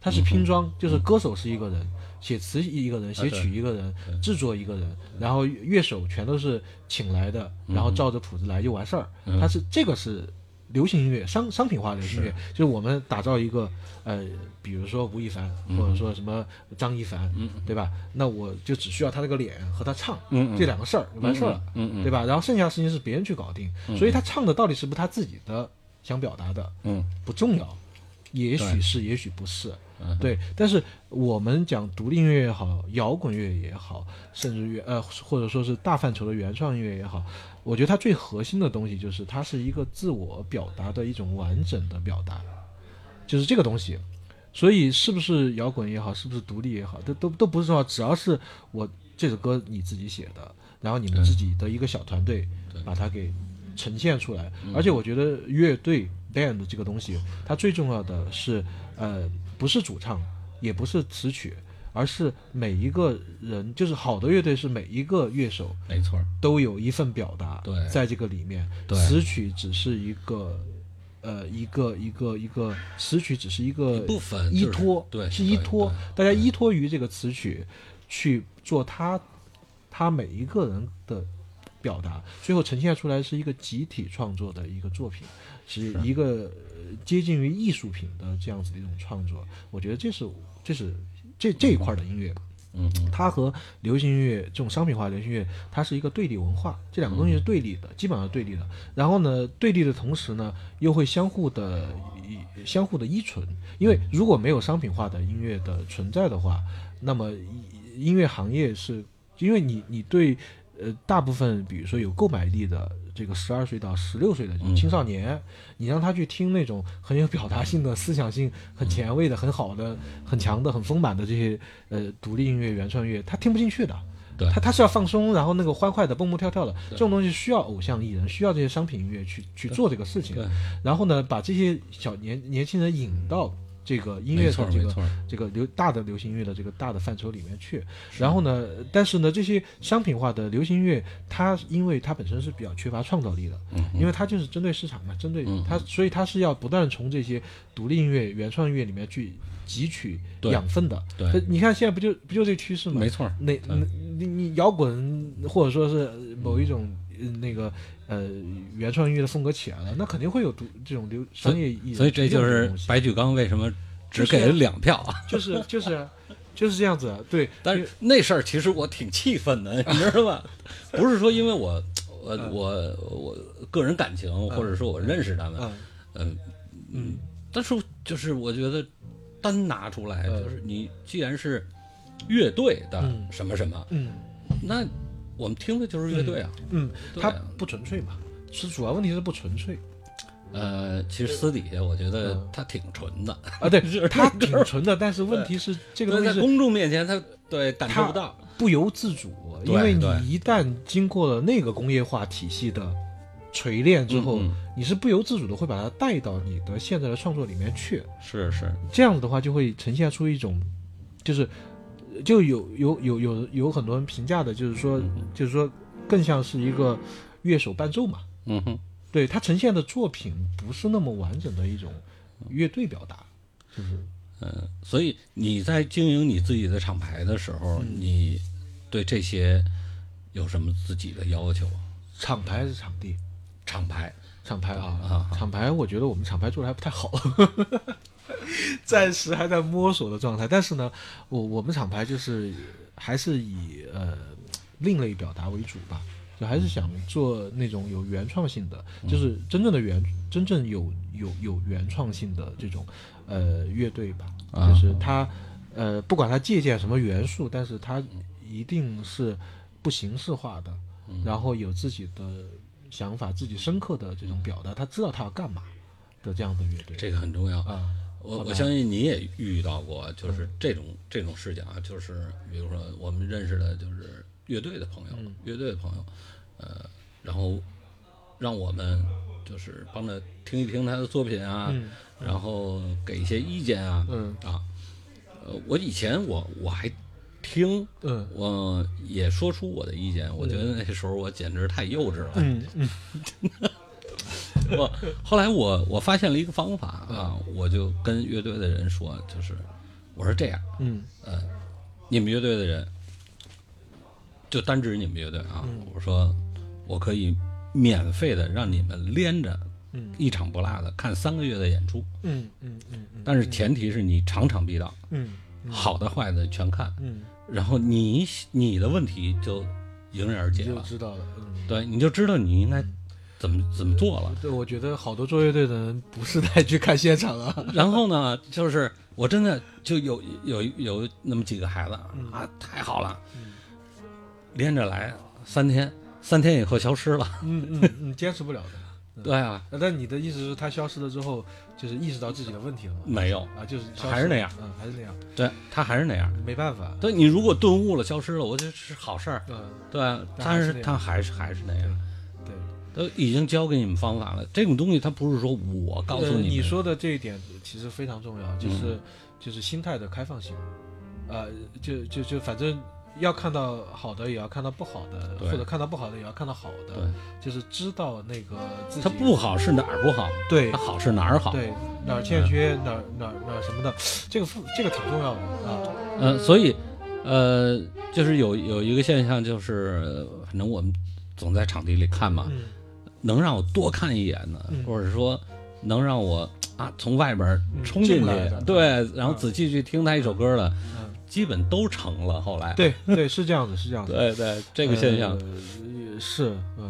它是拼装，就是歌手是一个人，写词一个人，写曲一个人，制作一个人，然后乐手全都是请来的，然后照着谱子来就完事儿。它是这个是流行音乐商商品化流行音乐，就是我们打造一个呃，比如说吴亦凡或者说什么张一凡，对吧？那我就只需要他那个脸和他唱这两个事儿就完事儿了，对吧？然后剩下的事情是别人去搞定，所以他唱的到底是不是他自己的想表达的，嗯。不重要，也许是，也许不是。嗯对，但是我们讲独立音乐也好，摇滚乐也好，甚至于呃，或者说是大范畴的原创音乐也好，我觉得它最核心的东西就是它是一个自我表达的一种完整的表达，就是这个东西。所以是不是摇滚也好，是不是独立也好，都都都不是重要，只要是我这首歌你自己写的，然后你们自己的一个小团队把它给呈现出来。而且我觉得乐队 band 这个东西，它最重要的是呃，不是主唱，也不是词曲，而是每一个人，就是好的乐队是每一个乐手没错，都有一份表达对在这个里面，词曲只是一个。呃，一个一个一个词曲只是一个一部分就是依托，对是依托，大家依托于这个词曲去做他他每一个人的表达，最后呈现出来是一个集体创作的一个作品，是一个呃接近于艺术品的这样子的一种创作。我觉得这是这是这这一块儿的音乐，嗯，它和流行音乐这种商品化流行音乐，它是一个对立文化，这两个东西是对立的，基本上是对立的。然后呢，对立的同时呢，又会相互的相互的依存，因为如果没有商品化的音乐的存在的话，那么音音乐行业是，因为你你对呃大部分比如说有购买力的这个十二岁到十六岁的青少年，你让他去听那种很有表达性的、思想性很前卫的、很好的、很强的、很丰满的这些呃独立音乐、原创乐，他听不进去的。对。他他是要放松，然后那个欢快的蹦蹦跳跳的，这种东西需要偶像艺人，需要这些商品音乐去去做这个事情。然后呢，把这些小年年轻人引到这个音乐的这个这个流大的流行音乐的这个大的范畴里面去。然后呢，但是呢，这些商品化的流行音乐，它因为它本身是比较缺乏创造力的，嗯因为它就是针对市场嘛，针对嗯它，所以它是要不断从这些独立音乐、原创音乐里面去汲取养分的。对。呃你看现在不就不就这趋势吗？没错儿，那那你你摇滚或者说是某一种呃那个呃原创音乐的风格起来了，那肯定会有独这种流商业意义。所以这就是白举纲为什么只给了两票啊。就是就是就是这样子，对。但是那事儿其实我挺气愤的，你知道吧？不是说因为我我我我个人感情，或者说我认识他们，嗯嗯嗯，但是就是我觉得单拿出来，嗯就是你既然是乐队的嗯什么什么，嗯那我们听的就是乐队啊。嗯，它对啊不纯粹嘛，是主要问题是不纯粹呃，其实私底下我觉得嗯他挺纯的，啊。对 就是，它挺纯的，但是问题是这个，东西在公众面前他对感受不到。不由自主，因为你一旦经过了那个工业化体系的锤炼之后，你是不由自主的会把它带到你的现在的创作里面去。是是，这样子的话，就会呈现出一种，就是就有有有有有很多人评价的，就是说，就是说更像是一个乐手伴奏嘛。嗯哼，对它呈现的作品不是那么完整的一种乐队表达，就是。嗯，所以你在经营你自己的厂牌的时候，嗯。你对这些有什么自己的要求？厂牌还是场地？厂牌。厂牌啊啊，厂牌，我觉得我们厂牌做的还不太好，暂时还在摸索的状态。但是呢，我我们厂牌就是还是以呃另类表达为主吧，就还是想做那种有原创性的，就是真正的原真正有有有原创性的这种呃乐队吧，啊就是它呃不管它借鉴什么元素，但是它一定是不形式化的，然后有自己的想法、自己深刻的这种表达，他知道他要干嘛的这样的乐队这个很重要。啊，我我相信你也遇到过，就是这种这种事情啊，就是比如说我们认识的就是乐队的朋友，嗯乐队的朋友，呃，然后让我们就是帮着听一听他的作品啊，嗯然后给一些意见啊，嗯啊，呃，我以前我我还听，嗯我也说出我的意见，我觉得那时候我简直太幼稚了。嗯嗯 我后来我我发现了一个方法啊，我就跟乐队的人说，就是我说这样，嗯。你们乐队的人，就单指你们乐队啊，我说我可以免费的让你们连着嗯。一场不落的看三个月的演出，嗯嗯嗯嗯。但是前提是你场场必到，嗯好的坏的全看，嗯，然后你你的问题就迎刃而解了，知道了，嗯。对，你就知道你应该怎么怎么做了。对，我觉得好多做乐队的人不是太去看现场啊。然后呢，就是我真的就有有有那么几个孩子啊，太好了，连着来三天，三天以后消失了。嗯嗯嗯，坚持不了的。对啊，呃但你的意思是，他消失了之后，就是意识到自己的问题了吗？没有，啊，就是还是那样嗯，还是那样，对他还是那样。没办法。对你如果顿悟了，消失了，我觉得是好事儿。嗯，对啊，但是他还是还是那样，对。都已经教给你们方法了。这种东西，它不是说我告诉呃你们，你说的这一点其实非常重要，就是、就是心态的开放性，呃，就就就反正要看到好的，也要看到不好的，或者看到不好的也要看到好的，对，就是知道那个自己它不好是哪儿不好，对。它好是哪儿好。对哪儿欠缺、哪儿哪儿哪儿什么的，这个这个挺重要的啊。呃，所以，呃，就是有有一个现象，就是呃反正我们总在场地里看嘛，嗯能让我多看一眼的，嗯。或者说能让我啊从外边嗯冲进去，对，然后仔细去听他一首歌的，嗯，基本都成了。后来，对对是这样子，是这样子。对对，这个现象、呃、是嗯。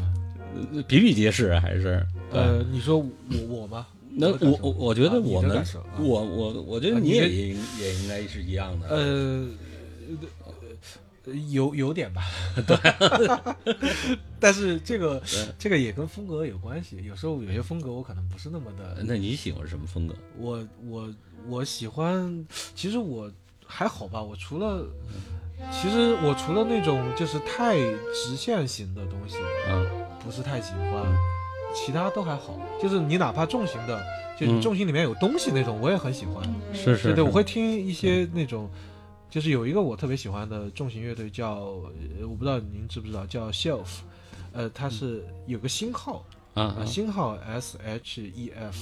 呃比比皆是，还是。呃，你说我我吗？那我我我觉得我们，我我我觉得啊你也应也应该是一样的。呃，呃有有点吧，对，但是这个这个也跟风格有关系，有时候有些风格我可能不是那么的，那你喜欢什么风格？我我我喜欢，其实我还好吧，我除了。其实我除了那种就是太直线型的东西，啊，不是太喜欢，其他都还好。就是你哪怕重型的，就重型里面有东西那种，我也很喜欢。是是，对对，我会听一些那种，就是有一个我特别喜欢的重型乐队叫，呃我不知道您知不知道，叫 Shelf，呃，它是有个星号啊啊，星号 S H E F，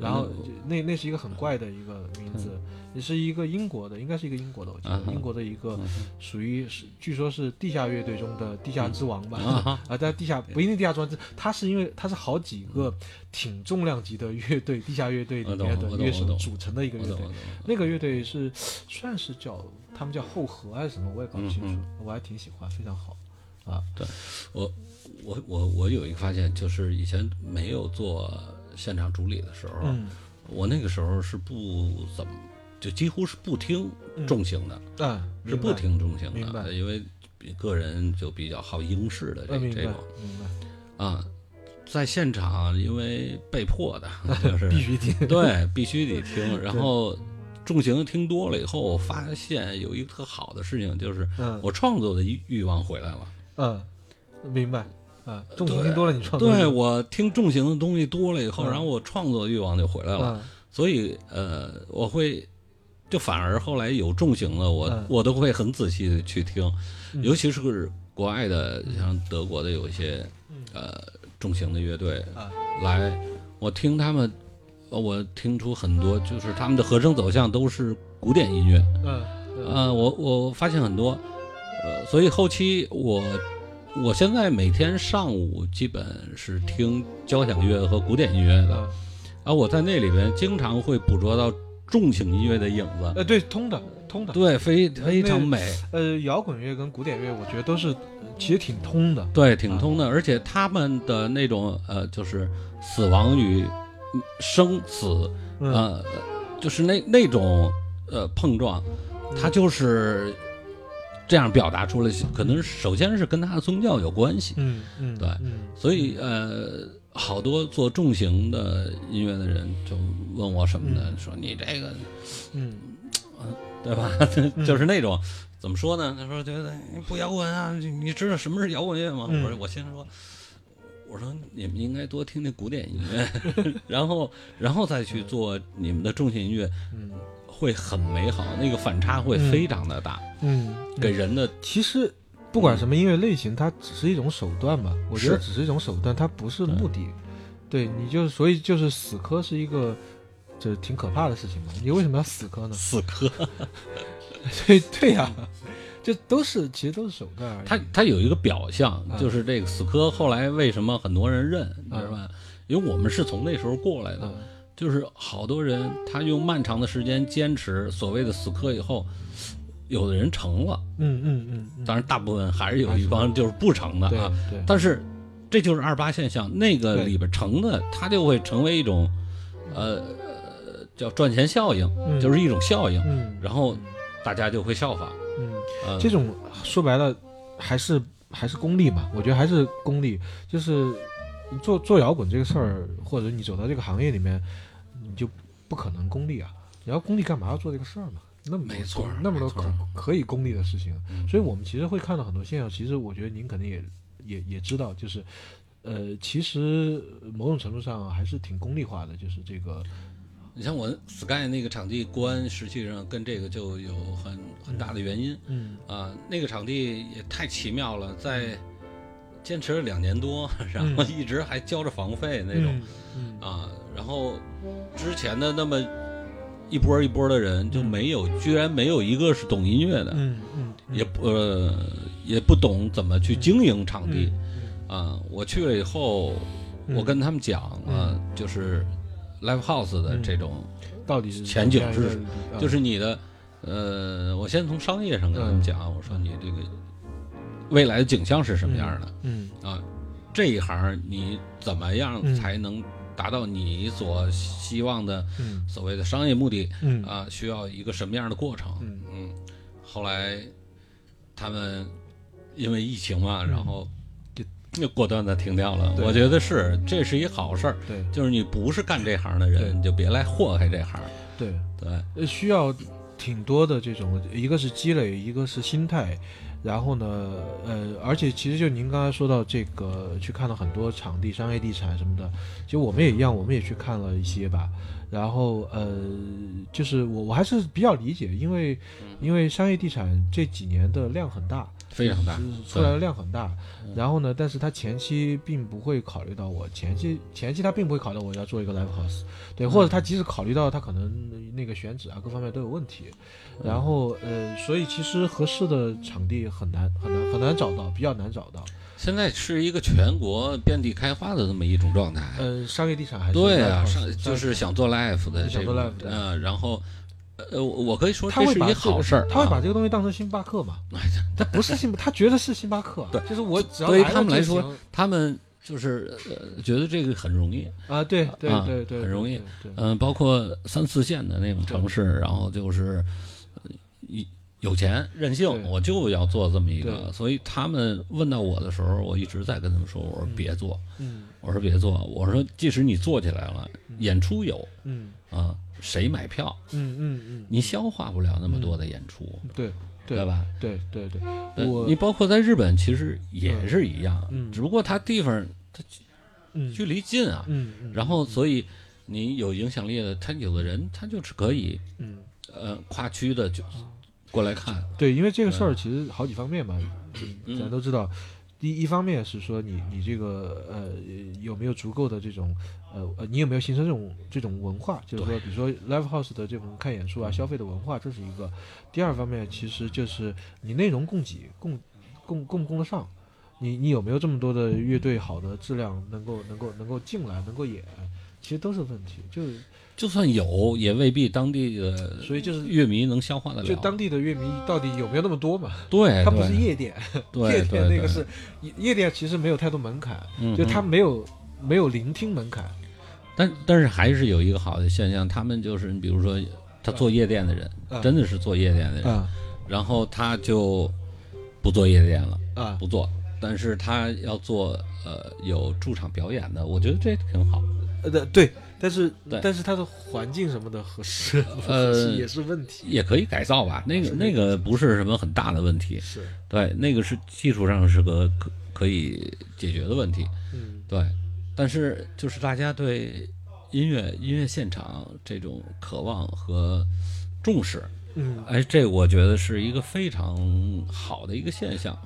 然后嗯。那那是一个很怪的一个名字，也是一个英国的，应该是一个英国的，我记得英国的一个嗯属于是，据说是地下乐队中的地下之王吧，啊哈 啊，但地下不一定地下之王，他是因为他是好几个挺重量级的乐队，地下乐队里面的乐手组成的一个乐队。那个乐队是算是叫他们叫后河还是什么，我也搞不清楚，嗯我还挺喜欢，非常好。啊，对我我我我有一个发现，就是以前没有做现场主理的时候，嗯。我那个时候是不怎么，就几乎是不听重型的，嗯，是不听重型的，因为个人就比较好英式的这这种。啊，在现场因为被迫的，就是必须听。对必须得听，然后重型听多了以后，我发现有一个特好的事情，就是嗯。我创作的欲欲望回来了。嗯，明白。啊，重型听多了，你创作对我听重型的东西多了以后，嗯然后我创作欲望就回来了，嗯所以呃，我会就反而后来有重型的，我、嗯我都会很仔细的去听，嗯尤其是国外的，像德国的有一些呃重型的乐队啊来，我听他们我听出很多，就是他们的和声走向都是古典音乐。嗯嗯呃，我我发现很多，呃，所以后期我我现在每天上午基本是听交响乐和古典音乐的，嗯。而我在那里边经常会捕捉到重型音乐的影子，呃，对，通的通的。对，非非常美，呃，摇滚乐跟古典乐，我觉得都是呃其实挺通的。对，挺通的，而且他们的那种呃，就是死亡与生死，嗯。呃，就是那那种呃碰撞，它就是这样表达出来。可能首先是跟他的宗教有关系，嗯嗯，对嗯所以呃，好多做重型的音乐的人就问我什么的？说你这个嗯 对吧？就是那种怎么说呢？他说觉得你不摇滚啊，你你知道什么是摇滚乐吗？嗯我说我先说。我说你们应该多听听古典音乐，然后然后再去做你们的重型音乐，嗯会很美好，那个反差会非常的大，嗯，给人的其实不管什么音乐类型，它只是一种手段吧。我觉得只是一种手段，它不是目的。对，你就所以就是死磕是一个就是挺可怕的事情嘛。你为什么要死磕呢？死磕。对对呀、这都是其实都是手段而已。他他有一个表象，嗯就是这个死磕后来为什么很多人认，你知道吧？因为我们是从那时候过来的，嗯就是好多人他用漫长的时间坚持所谓的死磕以后，有的人成了，嗯嗯嗯嗯，当然大部分还是有一帮就是不成的对啊。对，但是这就是二八现象，那个里边成的，它就会成为一种，呃，呃叫赚钱效应，嗯就是一种效应，嗯然后大家就会效仿。嗯，呃、这种说白了还是还是功利嘛。我觉得还是功利，就是做做摇滚这个事儿，或者你走到这个行业里面，你就不可能功利啊。你要功利干嘛要做这个事儿嘛？那么没错那么多可可以功利的事情，嗯。所以我们其实会看到很多现象。其实我觉得您肯定也也也知道，就是呃，其实某种程度上还是挺功利化的，就是这个你像我 Sky 那个场地关，实际上跟这个就有很很大的原因。嗯。啊、那个场地也太奇妙了，在坚持了两年多，然后一直还交着房费那种、嗯。啊，然后之前的那么一波一波的人就没有，居然没有一个是懂音乐的，嗯嗯，也不呃也不懂怎么去经营场地。嗯啊，我去了以后，嗯。我跟他们讲啊，就是 live house 的这种，到底是前景是就是你的，呃，我先从商业上跟他们讲，我说你这个未来的景象是什么样的、嗯啊？这一行你怎么样嗯。才能达到你所希望的嗯所谓的商业目的嗯啊？需要一个什么样的过程？嗯嗯，后来他们因为疫情嘛，然后就就果断的停掉了。我觉得是，这是一好事儿，对就是你不是干这行的人，你就别来祸害这行。对，对，呃，需要挺多的这种，一个是积累，一个是心态，然后呢，呃，而且其实就您刚才说到这个，去看了很多场地、商业地产什么的，其实我们也一样，我们也去看了一些吧。然后呃，就是我我还是比较理解，因为因为商业地产这几年的量很大，非常大出来的量很大。然后呢，但是他前期并不会考虑到我前期前期他并不会考虑我要做一个 live house，对，或者他即使考虑到他可能那个选址啊各方面都有问题。然后呃，所以其实合适的场地很难很难很难找到，比较难找到。现在是一个全国遍地开花的这么一种状态。呃，商业地产还是对啊上就是想做 live 的这想做 live 的嗯，然后呃，我我可以说他这是一好事儿啊，他会把这个东西当成星巴克嘛？他不是星，他觉得是星巴克啊。对就是我只要对于他们来说他们就是呃觉得这个很容易，啊，对对啊对对，很容易嗯、包括三四线的那种城市，然后就是呃一有钱任性，我就要做这么一个，所以他们问到我的时候，我一直在跟他们说，我说别做，嗯我说别做，我说即使你做起来了，演出有嗯啊，谁买票？嗯嗯嗯，你消化不了那么多的演出，对对对吧？对对对，呃我你包括在日本，其实也是一样，嗯只不过它地方它嗯距离近啊，嗯嗯，然后所以你有影响力的，他有的人他就是可以嗯呃跨区的就过来看，对，因为这个事儿其实好几方面嘛，嗯咱都知道，第一方面是说你你这个呃有没有足够的这种呃呃你有没有形成这种这种文化，就是说比如说 live house 的这种看演出啊消费的文化，这是一个。第二方面其实就是你内容供给供供供不供得上，你你有没有这么多的乐队好的质量能够能够能够进来能够演，其实都是问题，就就算有，也未必当地的所以就是乐迷能消化得了。就当地的乐迷到底有没有那么多嘛？对，它不是夜店，对夜店那个是夜夜店，其实没有太多门槛，嗯就它嗯没有没有聆听门槛。但但是还是有一个好的现象，他们就是你比如说他做夜店的人，嗯真的是做夜店的人，啊。然后他就不做夜店了，啊。不做，但是他要做呃有驻场表演的，我觉得这挺好。呃对对，但是对。但是他的环境什么的合适呃也是问题。也可以改造吧，那个那个不是什么很大的问题，是，对，那个是技术上是个可可以解决的问题，嗯。对，但是就是大家对音乐音乐现场这种渴望和重视，嗯哎，这我觉得是一个非常好的一个现象。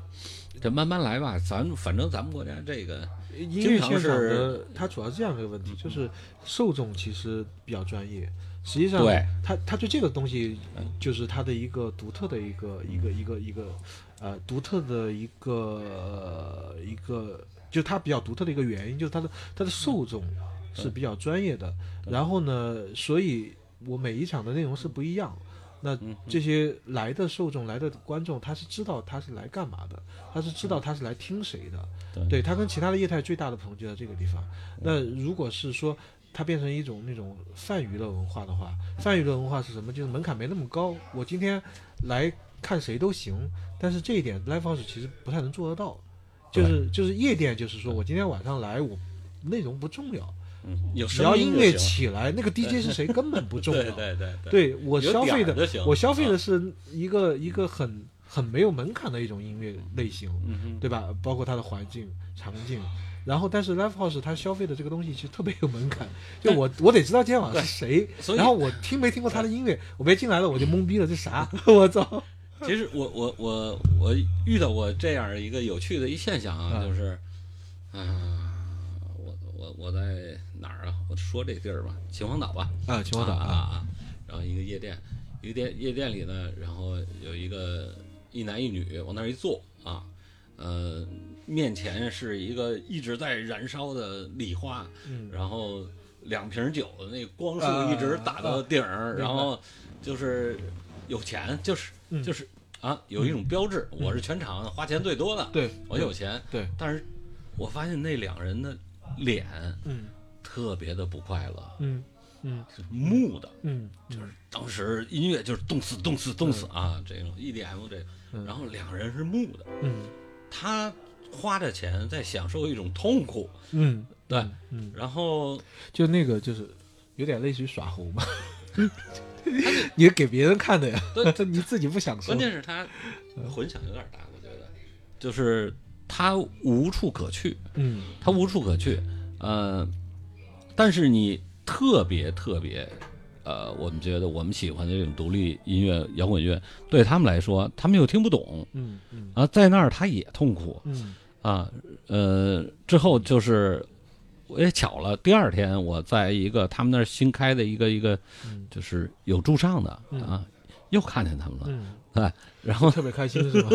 这慢慢来吧，咱反正咱们国家这个，音乐现场是的它主要是这样一个问题，就是受众其实比较专业。实际上对，他他对这个东西就是他的一个独特的一个一嗯个一个一个呃独特的一个、呃一个，就它比较独特的一个原因，就是它的它的受众是比较专业的。对然后呢，所以我每一场的内容是不一样。那嗯这些来的受众、来的观众，他是知道他是来干嘛的，他是知道他是来听谁的。对对他跟其他的业态最大的不同就在这个地方。那如果是说它变成一种那种泛娱乐文化的话，泛娱乐文化是什么？就是门槛没那么高，我今天来看谁都行。但是这一点 live house 其实不太能做得到，就是就是夜店，就是说我今天晚上来，我内容不重要，嗯，有只要音乐起，来，那个 DJ 是谁根本不重要。对对对对，对我消费的我消费啊的是一个一个很很没有门槛的一种音乐类型。对吧？包括它的环境、场景，然后但是 live house 它消费的这个东西其实特别有门槛，就我我得知道今天晚上是谁，然后我听没听过他的音乐，我别进来了我就懵逼了，这啥？我操！其实我我我我遇到过这样一个有趣的一现象啊，啊就是，啊、我我我在哪儿啊？我说这地儿吧，秦皇岛吧，啊，秦皇岛啊啊啊，然后一个夜店，一个店夜店里呢，然后有一个一男一女往那儿一坐啊，呃，面前是一个一直在燃烧的礼花，嗯。然后两瓶酒的那个光啊束一直打到顶然后就是有钱，就是嗯。就是啊，有一种标志，我是全场花钱最多的，对，我有钱，对，但是我发现那两人的脸嗯特别的不快乐，嗯嗯是木的。嗯，就是当时音乐就是动死动死动死啊，这种 EDM 这个，嗯。然后两个人是木的，嗯。他花着钱在享受一种痛苦，嗯，对，嗯，然后就那个就是有点类似于耍猴嘛，你给别人看的呀，对你 自己不想说。关。键是他混响有点大，我觉得，就是他无处可去，嗯。他无处可去，呃，但是你特别特别，呃，我们觉得我们喜欢的这种独立音乐、摇滚乐，对他们来说，他们又听不懂。嗯嗯。啊，在那儿他也痛苦，嗯。啊，呃，之后就是我也巧了，第二天我在一个他们那儿新开的一个一个嗯。就是有驻唱的嗯。啊，又看见他们了，嗯，对，然后特别开心是吧？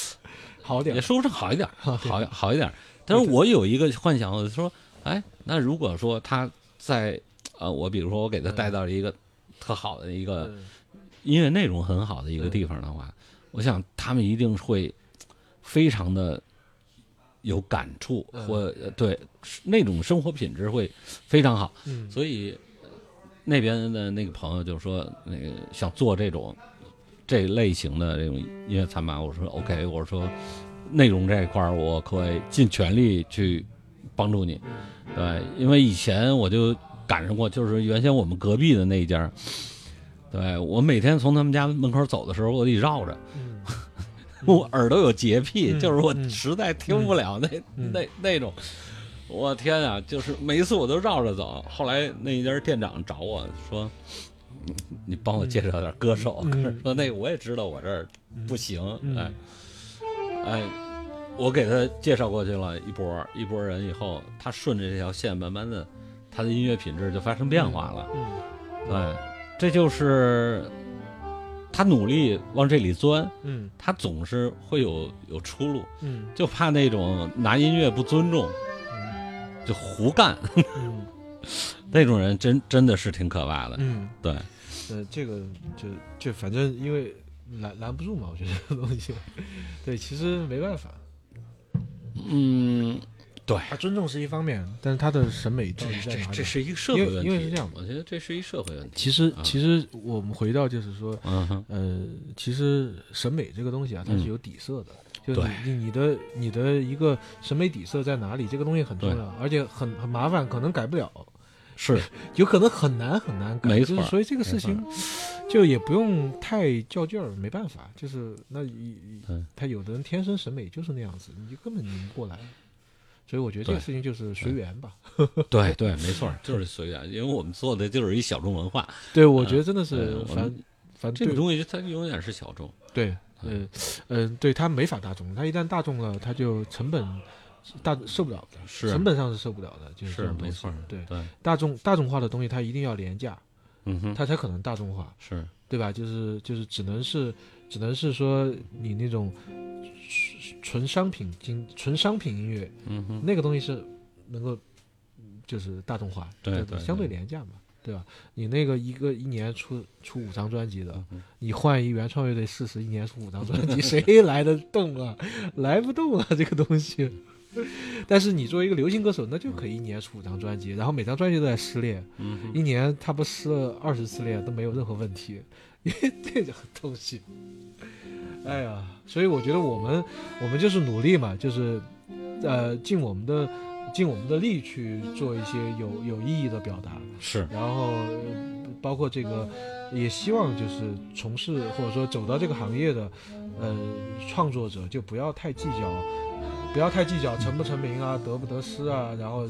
好点，也说不上好一点，好好好一点。但是我有一个幻想，我说，哎，那如果说他在呃，我比如说我给他带到一个特好的一个嗯。音乐内容很好的一个地方的话，我想他们一定会非常的有感触，嗯或呃对那种生活品质会非常好。嗯所以呃那边的那个朋友就说，那个想做这种这类型的这种音乐餐吧，我说 OK，我说内容这一块儿我可以尽全力去帮助你。对，因为以前我就赶上过，就是原先我们隔壁的那一家，对我每天从他们家门口走的时候，我得绕着，嗯我耳朵有洁癖，嗯就是我嗯实在听不了那、嗯那那种。我天啊！就是每一次我都绕着走。后来那一家店长找我说：“你你帮我介绍点歌手。嗯说那个我也知道我这儿不行，嗯哎哎，我给他介绍过去了一波一波人以后，他顺着这条线，慢慢的，他的音乐品质就发生变化了。嗯对，这就是他努力往这里钻，嗯。他总是会有有出路，嗯。就怕那种拿音乐不尊重，嗯。就胡干。嗯。那种人真，真的是挺可怕的。嗯，对，呃，这个就就反正因为拦拦不住嘛，我觉得这个东西，对，其实没办法。嗯，对，他尊重是一方面，但是他的审美到底这这在哪里？这是一个社会因为问题，因为是这样我觉得这是一社会问题。其实啊其实我们回到就是说，呃，其实审美这个东西啊，它是嗯有底色的。就是你你你的你的一个审美底色在哪里，这个东西很重要，而且很很麻烦，可能改不了，是 有可能很难很难改。没错所以这个事情就也不用太较劲儿，没办法，就是那他有的人天生审美就是那样子，你就根本拧不过来。所以我觉得这个事情就是随缘吧。对对，没错，就是随缘，因为我们做的就是一小众文化，对，我觉得真的呃是反我们反对这个东西它永远是小众。对，嗯嗯，对它没法大众，它一旦大众了，它就成本大受不了的，是成本上是受不了的，就是没错，对，对，大众大众化的东西，它一定要廉价，嗯哼，它才可能大众化，是对吧？就是就是只能是只能是说你那种纯纯商品经纯商品音乐嗯哼，那个东西是能够嗯就是大众化，对对就是相对对廉价嘛。对吧？你那个一个一年出出五张专辑的，嗯你换一原创乐队试试，一年出五张专辑，谁来得动啊？来不动啊，这个东西。但是你作为一个流行歌手，那就可以一年出五张专辑，然后每张专辑都在失恋，嗯，一年他不失了二十次恋都没有任何问题，这种东西，哎呀，所以我觉得我们我们就是努力嘛，就是呃尽我们的尽我们的力去做一些有有意义的表达，是。然后呃包括这个，也希望就是从事或者说走到这个行业的，呃，创作者就不要太计较，不要太计较成不成名啊，得不得失啊，然后，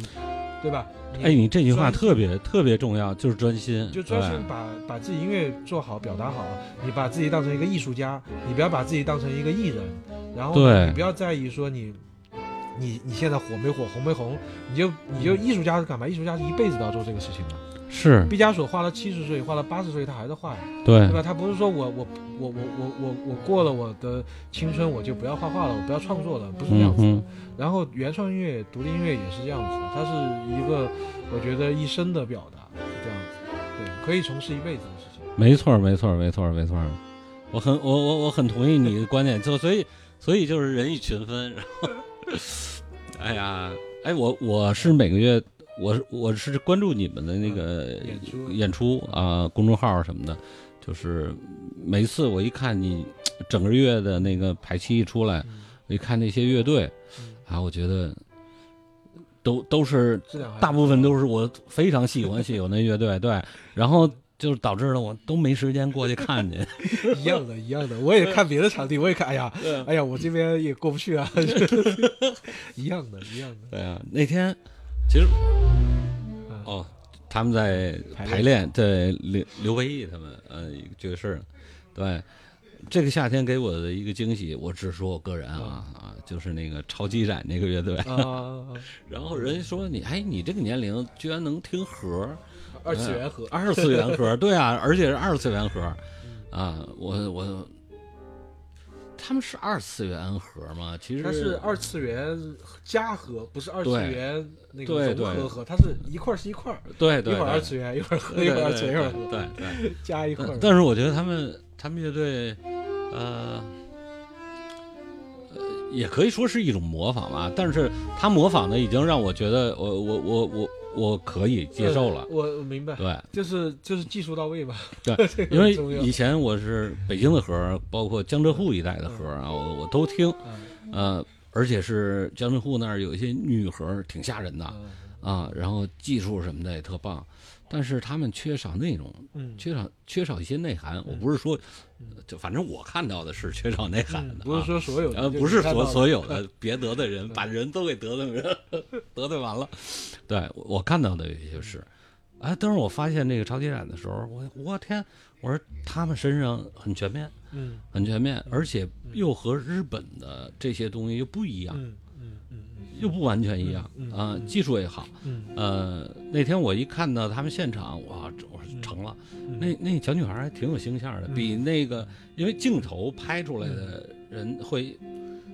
对吧？哎，你这句话特别特别重要，就是专心，就专心把把自己音乐做好，表达好。你把自己当成一个艺术家，你不要把自己当成一个艺人。然后你不要在意说你，你你现在火没火，红没红，你就你就艺术家是干嘛？艺术家是一辈子都要做这个事情的。是，毕加索画了七十岁，画了八十岁，他还在画呀，对对吧？他不是说我我我我我我我过了我的青春，我就不要画画了，我不要创作了，不是这样子的。嗯，然后原创音乐、独立音乐也是这样子的，它是一个我觉得一生的表达，是这样子，对，可以从事一辈子的事情。没错，没错，没错，没错。我很我我我很同意你的观点，就所以所以就是人以群分，然后，哎呀，哎，我我是每个月，我是我是关注你们的那个演出啊、公众号什么的，就是每次我一看你整个月的那个排期一出来，嗯我一看那些乐队嗯，啊，我觉得都都是大部分都是我非常喜欢喜欢的乐队，对，然后就是导致了我都没时间过去看去。一样的，一样的。我也看别的场地，我也看，哎呀，哎呀，我这边也过不去啊，一样的，一样的。对啊，那天其实嗯。哦，他们在排排练，在刘刘维义他们，呃，一个爵士，对。这个夏天给我的一个惊喜，我只说我个人啊啊，就是那个超级展那个乐队，啊，然后人家说你，哎，你这个年龄居然能听盒，二次元盒，二次元盒，对啊，而且是二次元盒，啊，我我，他们是二次元盒吗？其实它是二次元加盒，不是二次元那个融合盒，它是一块是一块儿，对对一会儿二次元，一会儿盒，对一会儿二次元，一会儿盒，对对对。加一块儿。但但是我觉得他们他们乐队，呃，呃，也可以说是一种模仿吧。但是他模仿的已经让我觉得我我我我我可以接受了。我我明白，对，就是就是技术到位吧。对 因为以前我是北京的盒，包括江浙沪一带的盒啊，我我都听，嗯。呃，而且是江浙沪那儿有一些女盒挺吓人的。嗯。啊，然后技术什么的也特棒，但是他们缺少内容，嗯，缺少缺少一些内涵。我不是说，就反正我看到的是缺少内涵的、不是说所有的，呃，不是所你看到的所有的，别得罪人，把人都给得罪了，得罪完了。对我我看到的也就是，哎，当时我发现这个超级展的时候，我我天，我说他们身上很全面，嗯很全面，而且又和日本的这些东西又不一样，又不完全一样啊、嗯技术也好。嗯呃，那天我一看到他们现场，哇，我说成了。嗯，那那小女孩还挺有形象的，嗯比那个因为镜头拍出来的人会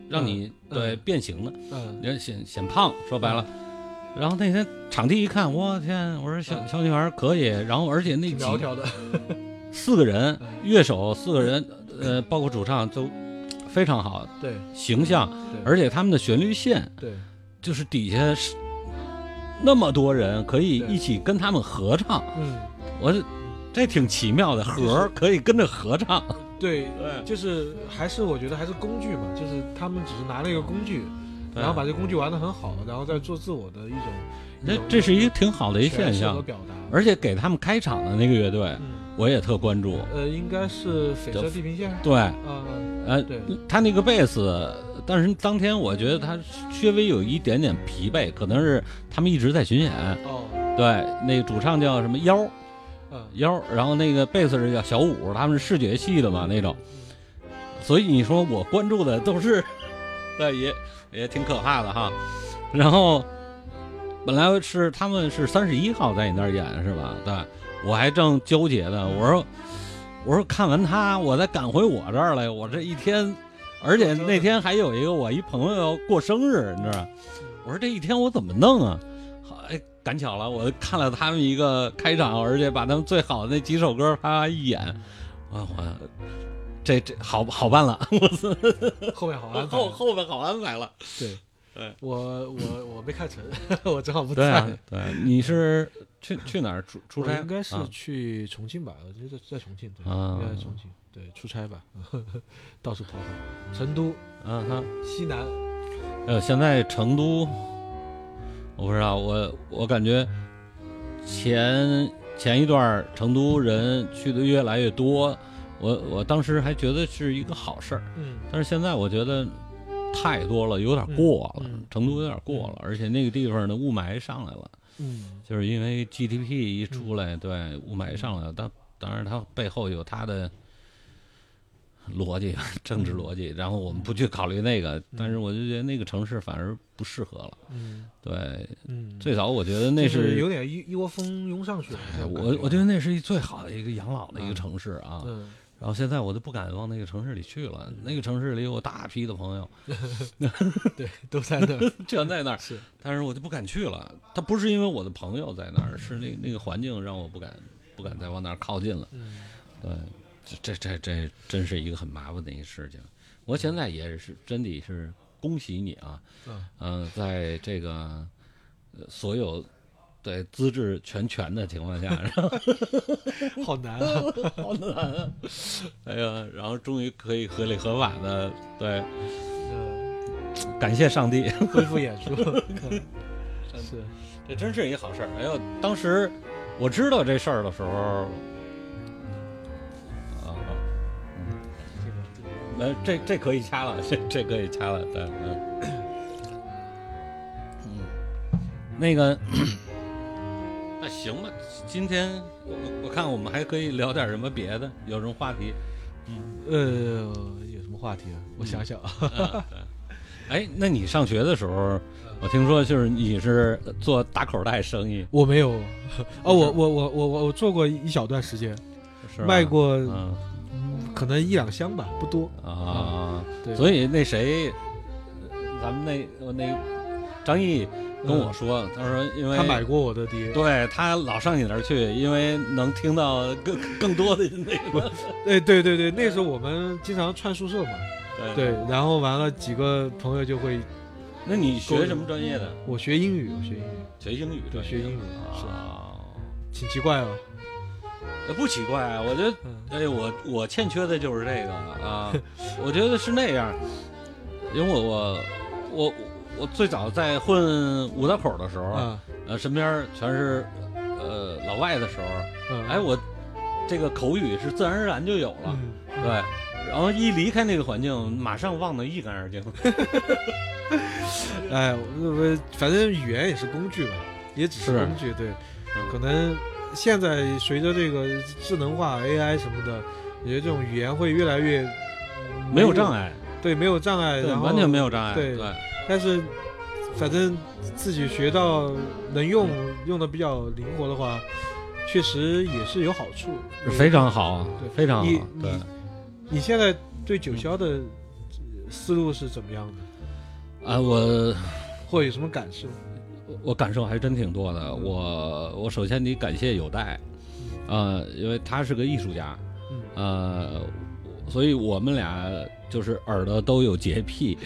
让你、嗯对变形的，嗯人显显胖，说白了。然后那天场地一看，我天！我说小嗯小女孩可以，然后而且那几条的，四个人嗯乐手四个人，呃，包括主唱都非常好，对形象，对而且他们的旋律线对就是底下是那么多人可以一起跟他们合唱，嗯我这这挺奇妙的，盒儿可以跟着合唱。对，对，就是还是我觉得还是工具嘛，就是他们只是拿了一个工具，然后把这工具玩得很好，然后再做自我的一种，那这是一个挺好的一现象，表达。而且给他们开场的那个乐队，嗯，我也特关注。呃，应该是绯色地平线。对，啊，呃对，他那个贝斯，但是当天我觉得他稍微有一点点疲惫，可能是他们一直在巡演。哦，对，那个主唱叫什么幺嗯，妖，然后那个贝斯是叫小五，他们是视觉系的嘛那种，所以你说我关注的都是，对，也也挺可怕的哈。然后本来是他们是三十一号在你那儿演是吧？对，我还正纠结呢，我说我说看完他，我再赶回我这儿来，我这一天，而且那天还有一个我一朋友要过生日，你知道吧？我说这一天我怎么弄啊？好哎，赶巧了，我看了他们一个开场，而且把他们最好的那几首歌啪一演，啊我这这好好办了，后面好安排。后后面好安排了。对，对，我我我没看成，我正好不对在。啊，对，你是去去哪儿出出差？应该是啊去重庆吧，我觉得在重庆，对，啊应该在重庆，对，出差吧，到处跑跑。成都、嗯哼。西南，呃，现在成都，我不知道，我我感觉前前一段成都人去的越来越多，我我当时还觉得是一个好事儿，嗯但是现在我觉得太多了，有点过了，嗯嗯成都有点过了，而且那个地方的雾霾上来了，嗯就是因为 GDP 一出来，对雾霾上来了，当当然它背后有它的。逻辑，政治逻辑，然后我们不去考虑那个，但是我就觉得那个城市反而不适合了。嗯对，嗯，最早我觉得那是是有点一一窝蜂拥上去我我觉得那是一最好的一个养老的一个嗯城市啊。嗯然后现在我都不敢往那个城市里去了，那个城市里有大批的朋友 对都在那儿 全在那儿，是但是我就不敢去了。他不是因为我的朋友在那儿，是那那个环境让我不敢不敢再往那儿靠近了。嗯对，这这这这真是一个很麻烦的一个事情。我现在也是真的是恭喜你啊，嗯嗯、在这个呃所有对资质全全的情况下，然后 好难啊。好难啊，哎呀，然后终于可以合理合法的对，嗯，感谢上帝，恢复 演出。嗯是这真是一好事儿。哎呦，当时我知道这事儿的时候，呃，这这可以掐了，这这可以掐了，对，嗯，嗯，那个，那行吧，今天我我看我们还可以聊点什么别的，有什么话题？嗯。呃，有什么话题啊？我想想哎，那你上学的时候，我听说就是你是做打口袋生意，我没有，哦，我我我我我我做过一小段时间，是卖过可能一两箱吧，不多。啊，对，所以那谁，咱们那我那张毅跟我说，他说因为他买过我的碟，对他老上你那儿去，因为能听到更更多的那个 对对对对，那时候我们经常串宿舍嘛，对。对，然后完了几个朋友就会，那你学什么专业的？我学英语，我学英语，学英语对学英语是啊，挺奇怪哦。呃不奇怪啊，我觉得嗯。哎，我我欠缺的就是这个啊，我觉得是那样，因为我我我我最早在混五道口的时候，啊，呃，身边全是呃老外的时候，嗯哎，我这个口语是自然而然就有了，嗯，对，然后一离开那个环境，马上忘得一干二净。哎，我我反正语言也是工具吧，也只是是工具，对，嗯。可能现在随着这个智能化 AI 什么的，我觉得这种语言会越来越没有障，碍，对，没有障碍，对，然后完全没有障碍，对。对，但是反正自己学到能用，用的比较灵活的话，确实也是有好处，非常好啊对，非常好你，对。你。你现在对九霄的呃思路是怎么样的，啊，我或有什么感受？我感受还真挺多的。我我首先得感谢有代，呃，因为他是个艺术家，嗯呃，所以我们俩就是耳朵都有洁癖，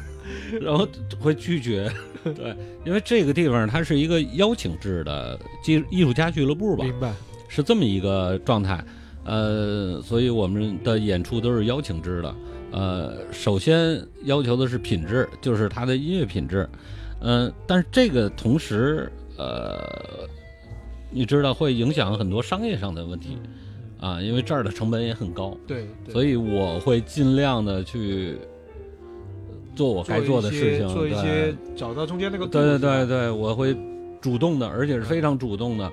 然后会拒绝。对，因为这个地方它是一个邀请制的艺艺术家俱乐部吧，明白，是这么一个状态。呃，所以我们的演出都是邀请制的。呃，首先要求的是品质，就是他的音乐品质。嗯、但是这个同时，呃，你知道会影响很多商业上的问题啊，因为这儿的成本也很高，对，对。所以我会尽量的去做我该做的事情，做一些找到中间那个对对对对，我会主动的，而且是非常主动的。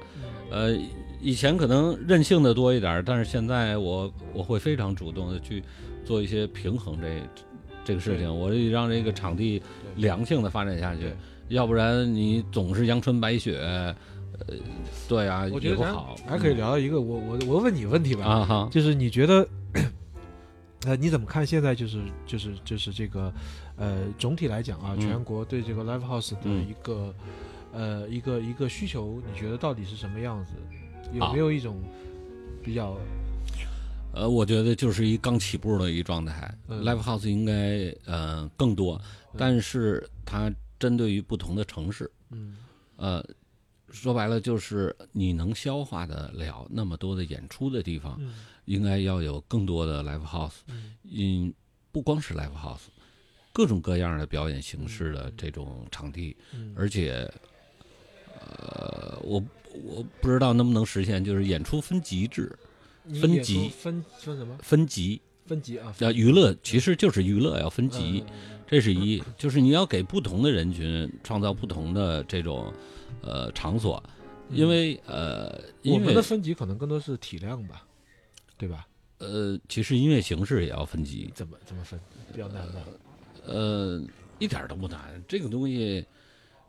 呃，以前可能任性的多一点，但是现在我我会非常主动的去做一些平衡这这个事情，我得让这个场地良性的发展下去，要不然你总是阳春白雪，呃，对啊，我觉得不好。还可以聊一个，我我我问你问题吧，啊哈，就是你觉得，呃，你怎么看现在就是就是就是这个，呃，总体来讲啊，嗯。全国对这个 live house 的嗯。一个，呃，一个一个需求，你觉得到底是什么样子？有啊。没有一种比较呃，我觉得就是一刚起步的一状态。嗯 Live House 应该呃更多，但是它针对于不同的城市，嗯呃，说白了就是你能消化得了那么多的演出的地方，嗯应该要有更多的 Live House。嗯嗯，不光是 Live House，各种各样的表演形式的这种场地，嗯而且，呃，我我不知道能不能实现，就是演出分级制，分级分分什么分级。分级啊？叫娱乐，其实就是娱乐要分级，嗯这是一，就是你要给不同的人群创造不同的这种呃场所，因为呃嗯我们的分级可能更多是体量吧，对吧？呃其实音乐形式也要分级，怎么怎么分？比较难的。呃一点儿都不难，这个东西。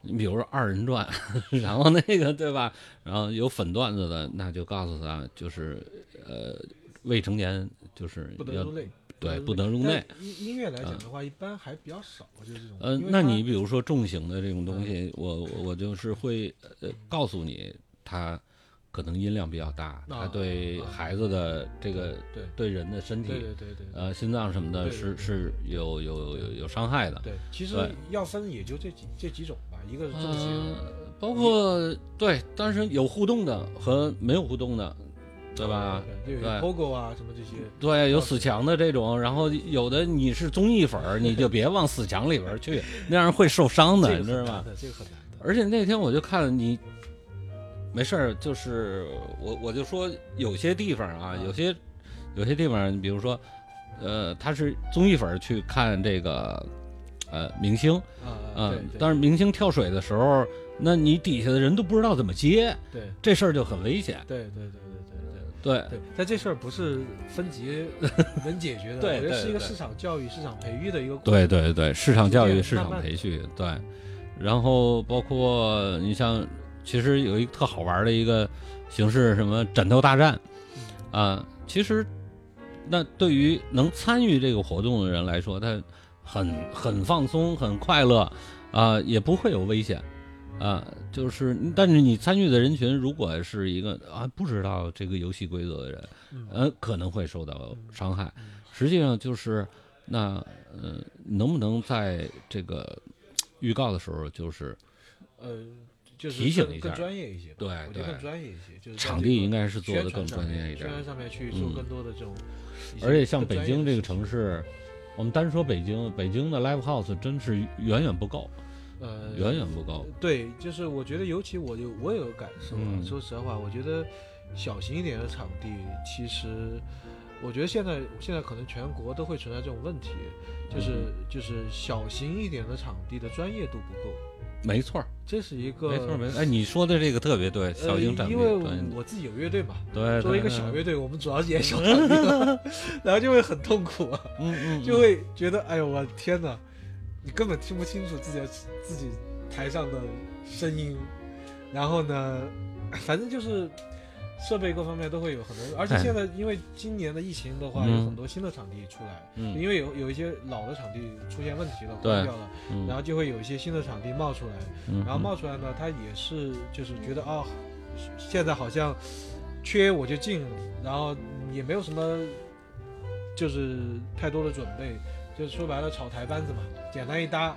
你比如说二人转，然后那个对吧？然后有粉段子的，那就告诉他，就是呃未成年就是要不得入内，对不不得入内。音音乐来讲的话，一般还比较少，就是这种。呃，因为它那你比如说重型的这种东西，我我我就是会呃告诉你，它可能音量比较大，它啊对啊孩子的这个对对人的身体对对对对，呃心脏什么的是是有有有有伤害的。对，其实要分也就这几这几种吧，一个是重型，呃，包括对，但是有互动的和没有互动的，对吧？对，就有对 POGO 啊什么这些，对，有死墙的这种，然后有的你是综艺粉儿，你就别往死墙里边儿去，那样会受伤的，你知道吧？很难的，这个很难的。而且那天我就看你，没事儿，就是我我就说有些地方啊，有些有些地方，比如说，呃，他是综艺粉儿去看这个呃呃，明星，呃，但是明星跳水的时候，那你底下的人都不知道怎么接，对，这事儿就很危险。对，对，对，对，对，对，对，对。但这事儿不是分级 能解决的。对，是一个市场教育、市场培育的一个过程。对，对，对，市场教育、市场培训。对，然后包括你像，其实有一个特好玩的一个形式，什么枕头大战。啊，其实那对于能参与这个活动的人来说，他。很很放松，很快乐啊、也不会有危险啊、就是，但是你参与的人群如果是一个啊不知道这个游戏规则的人，嗯呃，可能会受到伤害。嗯实际上就是，那呃，能不能在这个预告的时候，就是呃，就是提醒一下更专业一些吧，对我觉得对更专业一些，就是场地应该是做的更专业一点宣。传上面去做嗯更多的这种而且像北京这个城市，我们单说北京，北京的 live house 真是远远不够，呃，远远不够。对，就是我觉得，尤其我有我有感受啊。嗯说实话，我觉得小型一点的场地，其实我觉得现在现在可能全国都会存在这种问题，就是、嗯就是小型一点的场地的专业度不够。没错儿，这是一个没错儿，没错儿。哎，你说的这个特别对，小型场地，呃因为我自己有乐队嘛，对，作为一个小乐，队，我们主要是演小 场地，然后就会很痛苦啊，嗯嗯，就会觉得，哎呦我天哪，你根本听不清楚自己的自己台上的声音，然后呢，反正就是设备各方面都会有很多，而且哎现在因为今年的疫情的话，嗯。有很多新的场地出来，嗯，因为有有一些老的场地出现问题了，对。关掉了，嗯，然后就会有一些新的场地冒出来，嗯。然后冒出来呢，他也是就是觉得啊，现在好像缺我就进，然后也没有什么就是太多的准备，就是说白了炒台班子嘛，简单一搭，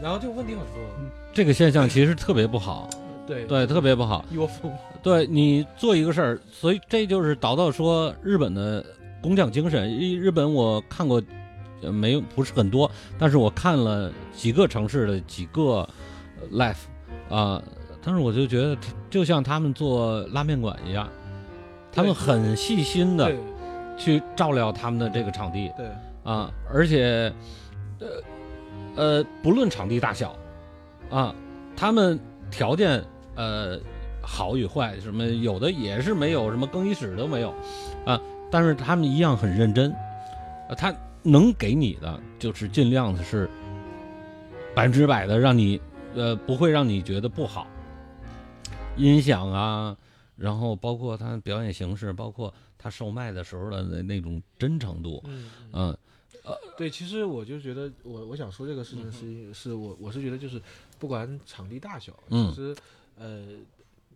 然后就问题很多，这个现象其实特别不好，对。对，特别不好。对你做一个事儿，所以这就是导到说日本的工匠精神。日日本我看过，呃，没有不是很多，但是我看了几个城市的几个呃 life 啊、但是我就觉得就像他们做拉面馆一样，他们很细心的去照料他们的这个场地对。啊，而且呃呃，不论场地大小啊，他们条件呃好与坏，什么有的也是没有什么更衣室都没有啊，但是他们一样很认真，啊，他能给你的就是尽量的是百分之百的让你呃不会让你觉得不好，音响啊，然后包括他表演形式，包括他售卖的时候的那那种真诚度，嗯。嗯对，其实我就觉得，我我想说这个事情是，是我我是觉得就是，不管场地大小，嗯其实呃，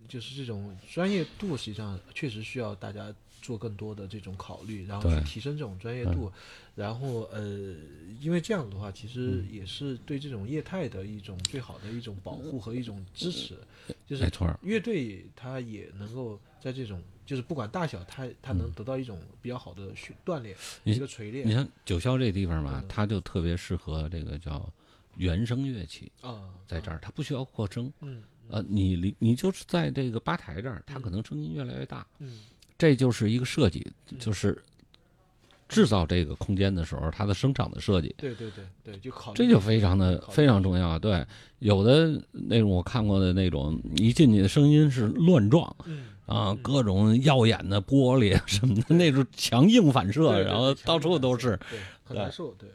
就是这种专业度，实际上确实需要大家做更多的这种考虑，然后去提升这种专业度，然后呃，因为这样的话，其实嗯也是对这种业态的一种最好的一种保护和一种支持，就是没错儿，乐队它也能够在这种就是不管大小，它它能嗯得到一种比较好的训锻炼，你一个锤炼你像九霄这地方嘛嗯，它就特别适合这个叫原声乐器，啊，在这儿它不需要扩声，嗯呃，你离你就是在这个吧台这儿，它可能声音越来越大，嗯这就是一个设计，就是制造这个空间的时候，它的声场的设计，对对对对，就考虑这就非常的非常重要。对，有的那种我看过的那种，一进去的声音是乱撞嗯啊，嗯各种耀眼的玻璃什么的那种强硬反射，然后到处都是，，对，很难受，对。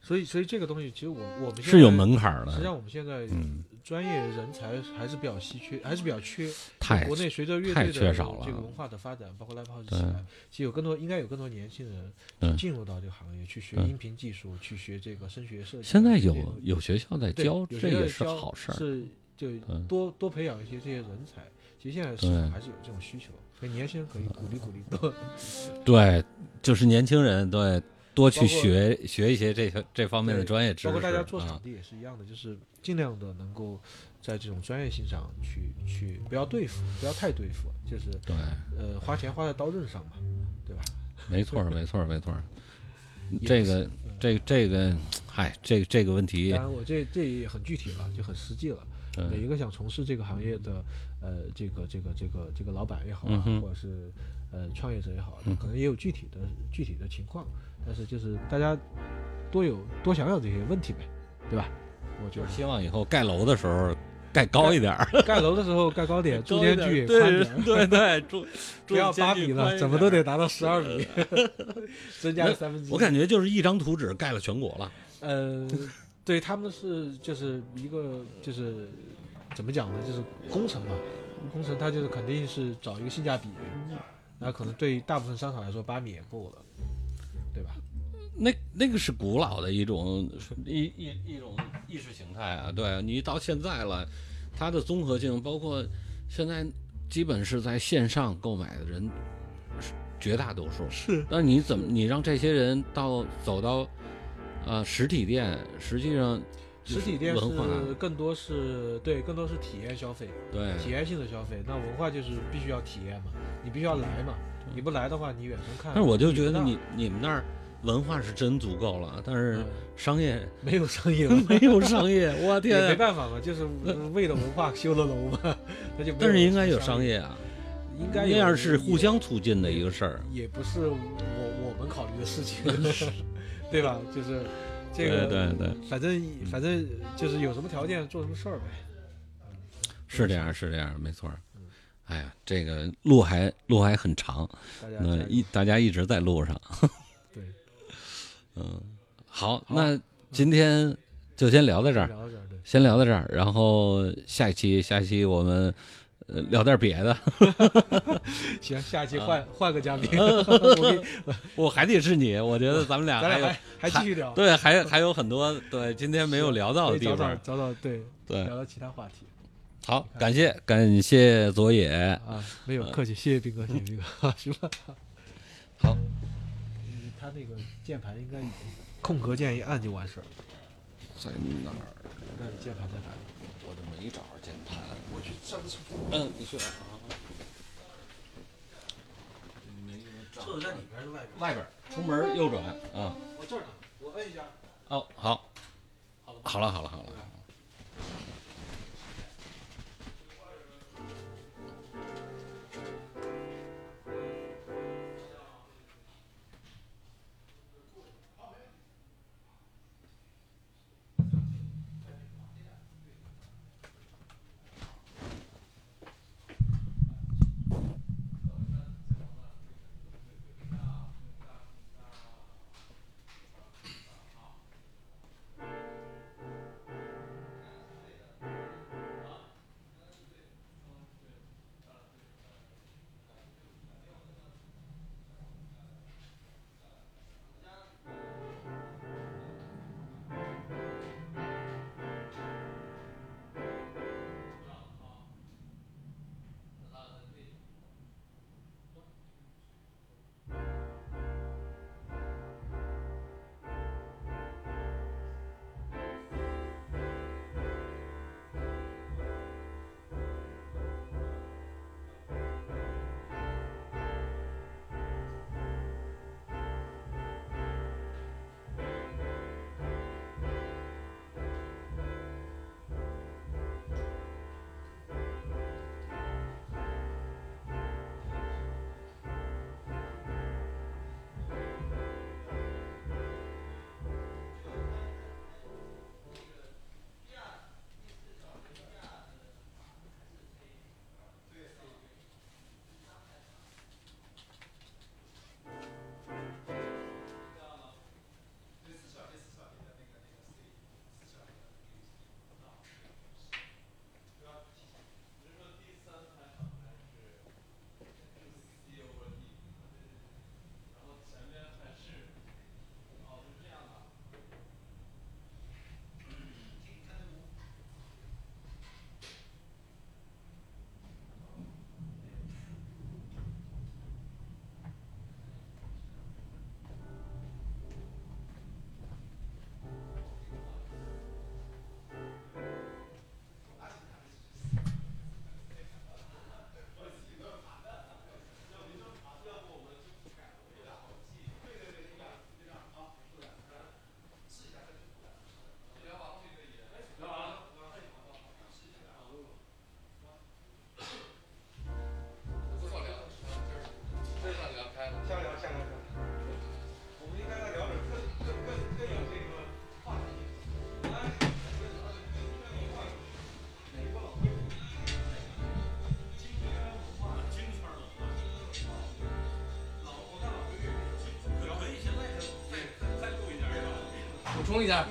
所以所以这个东西，其实我我们是有门槛的实际，上我们现在嗯，专业人才还是比较稀缺，还是比较缺。太国内随着乐太队的这个文化的发展，包括 live house 起来，其实有更多应该有更多年轻人去进入到这个行业，去学音频技术，去学这个声学设计。现在有有学校在教，这也是好事儿。是就嗯多多培养一些这些人才。其实现在市场还是有这种需求，所以年轻人可以鼓励鼓励多。对，就是年轻人对多去学学一些这些这方面的专业知识。包括大家做啊场地也是一样的，就是尽量的能够在这种专业性上去去不要对付，不要太对付，就是对，呃花钱花在刀刃上嘛，对吧？没错儿，没错儿，没错儿。这个这个这个，嗨，这个这个问题当，然我这这也很具体了，就很实际了。每一嗯个想从事这个行业的呃这个这个这个这个老板也好啊，嗯或者是呃创业者也好，嗯可能也有具体的具体的情况，但是就是大家多有多想想这些问题呗，对吧？我觉得就希望以后盖楼的时候盖高一点儿，盖楼的时候盖高点，中间距宽点。对对，住不要八米了，怎么都得达到十二米，增加三分之一。我感觉就是一张图纸盖了全国了。呃，对他们是就是一个就是怎么讲呢？就是工程嘛，工程它就是肯定是找一个性价比，那可能对大部分商场来说八米也够了？那那个是古老的一种一一一种意识形态啊，对你到现在了，它的综合性包括现在基本是在线上购买的人是绝大多数，是，那你怎么你让这些人到走到呃实体店，实际上实体店文化是更多是对，更多是体验消费，对体验性的消费。那文化就是必须要体验嘛，你必须要来嘛，你不来的话，你远程看。但是我就觉得你你们那儿文化是真足够了，但是嗯商业没有商业没有商业，我天啊！没办法嘛，就是为了文化修了楼嘛，那就但是应该有商商，业啊，应该那样是互相促进的一个事儿。也不是我我们考虑的事情，对吧？就是这个对对对，反正反正就是有什么条件做什么事儿呗。是这样，是这样，没错。哎呀，这个路还路还很长，那一大家一直在路上。对，嗯，好，那今天就先聊到这儿，聊到这儿，对，先聊到这儿，然后下一期下一期我们呃聊点别的。行，下一期换换个嘉宾，我 我还得是你，我觉得咱们俩还 有咱俩还还继续聊，对，还还有很多对今天没有聊到的地方。找找对对，聊到其他话题好，感谢感谢佐野。啊，没有客气，谢谢斌哥，谢谢斌哥，行吧。好，嗯他那个键盘应该空格键一按就完事儿。在哪儿？那你键盘在哪里？我这没找着键盘。我去上厕所。嗯，你去吧。啊厕所在里边是外边？外边儿出门右转啊。我这儿呢，我摁一下。哦，好，好了，好了，好了。补充一下，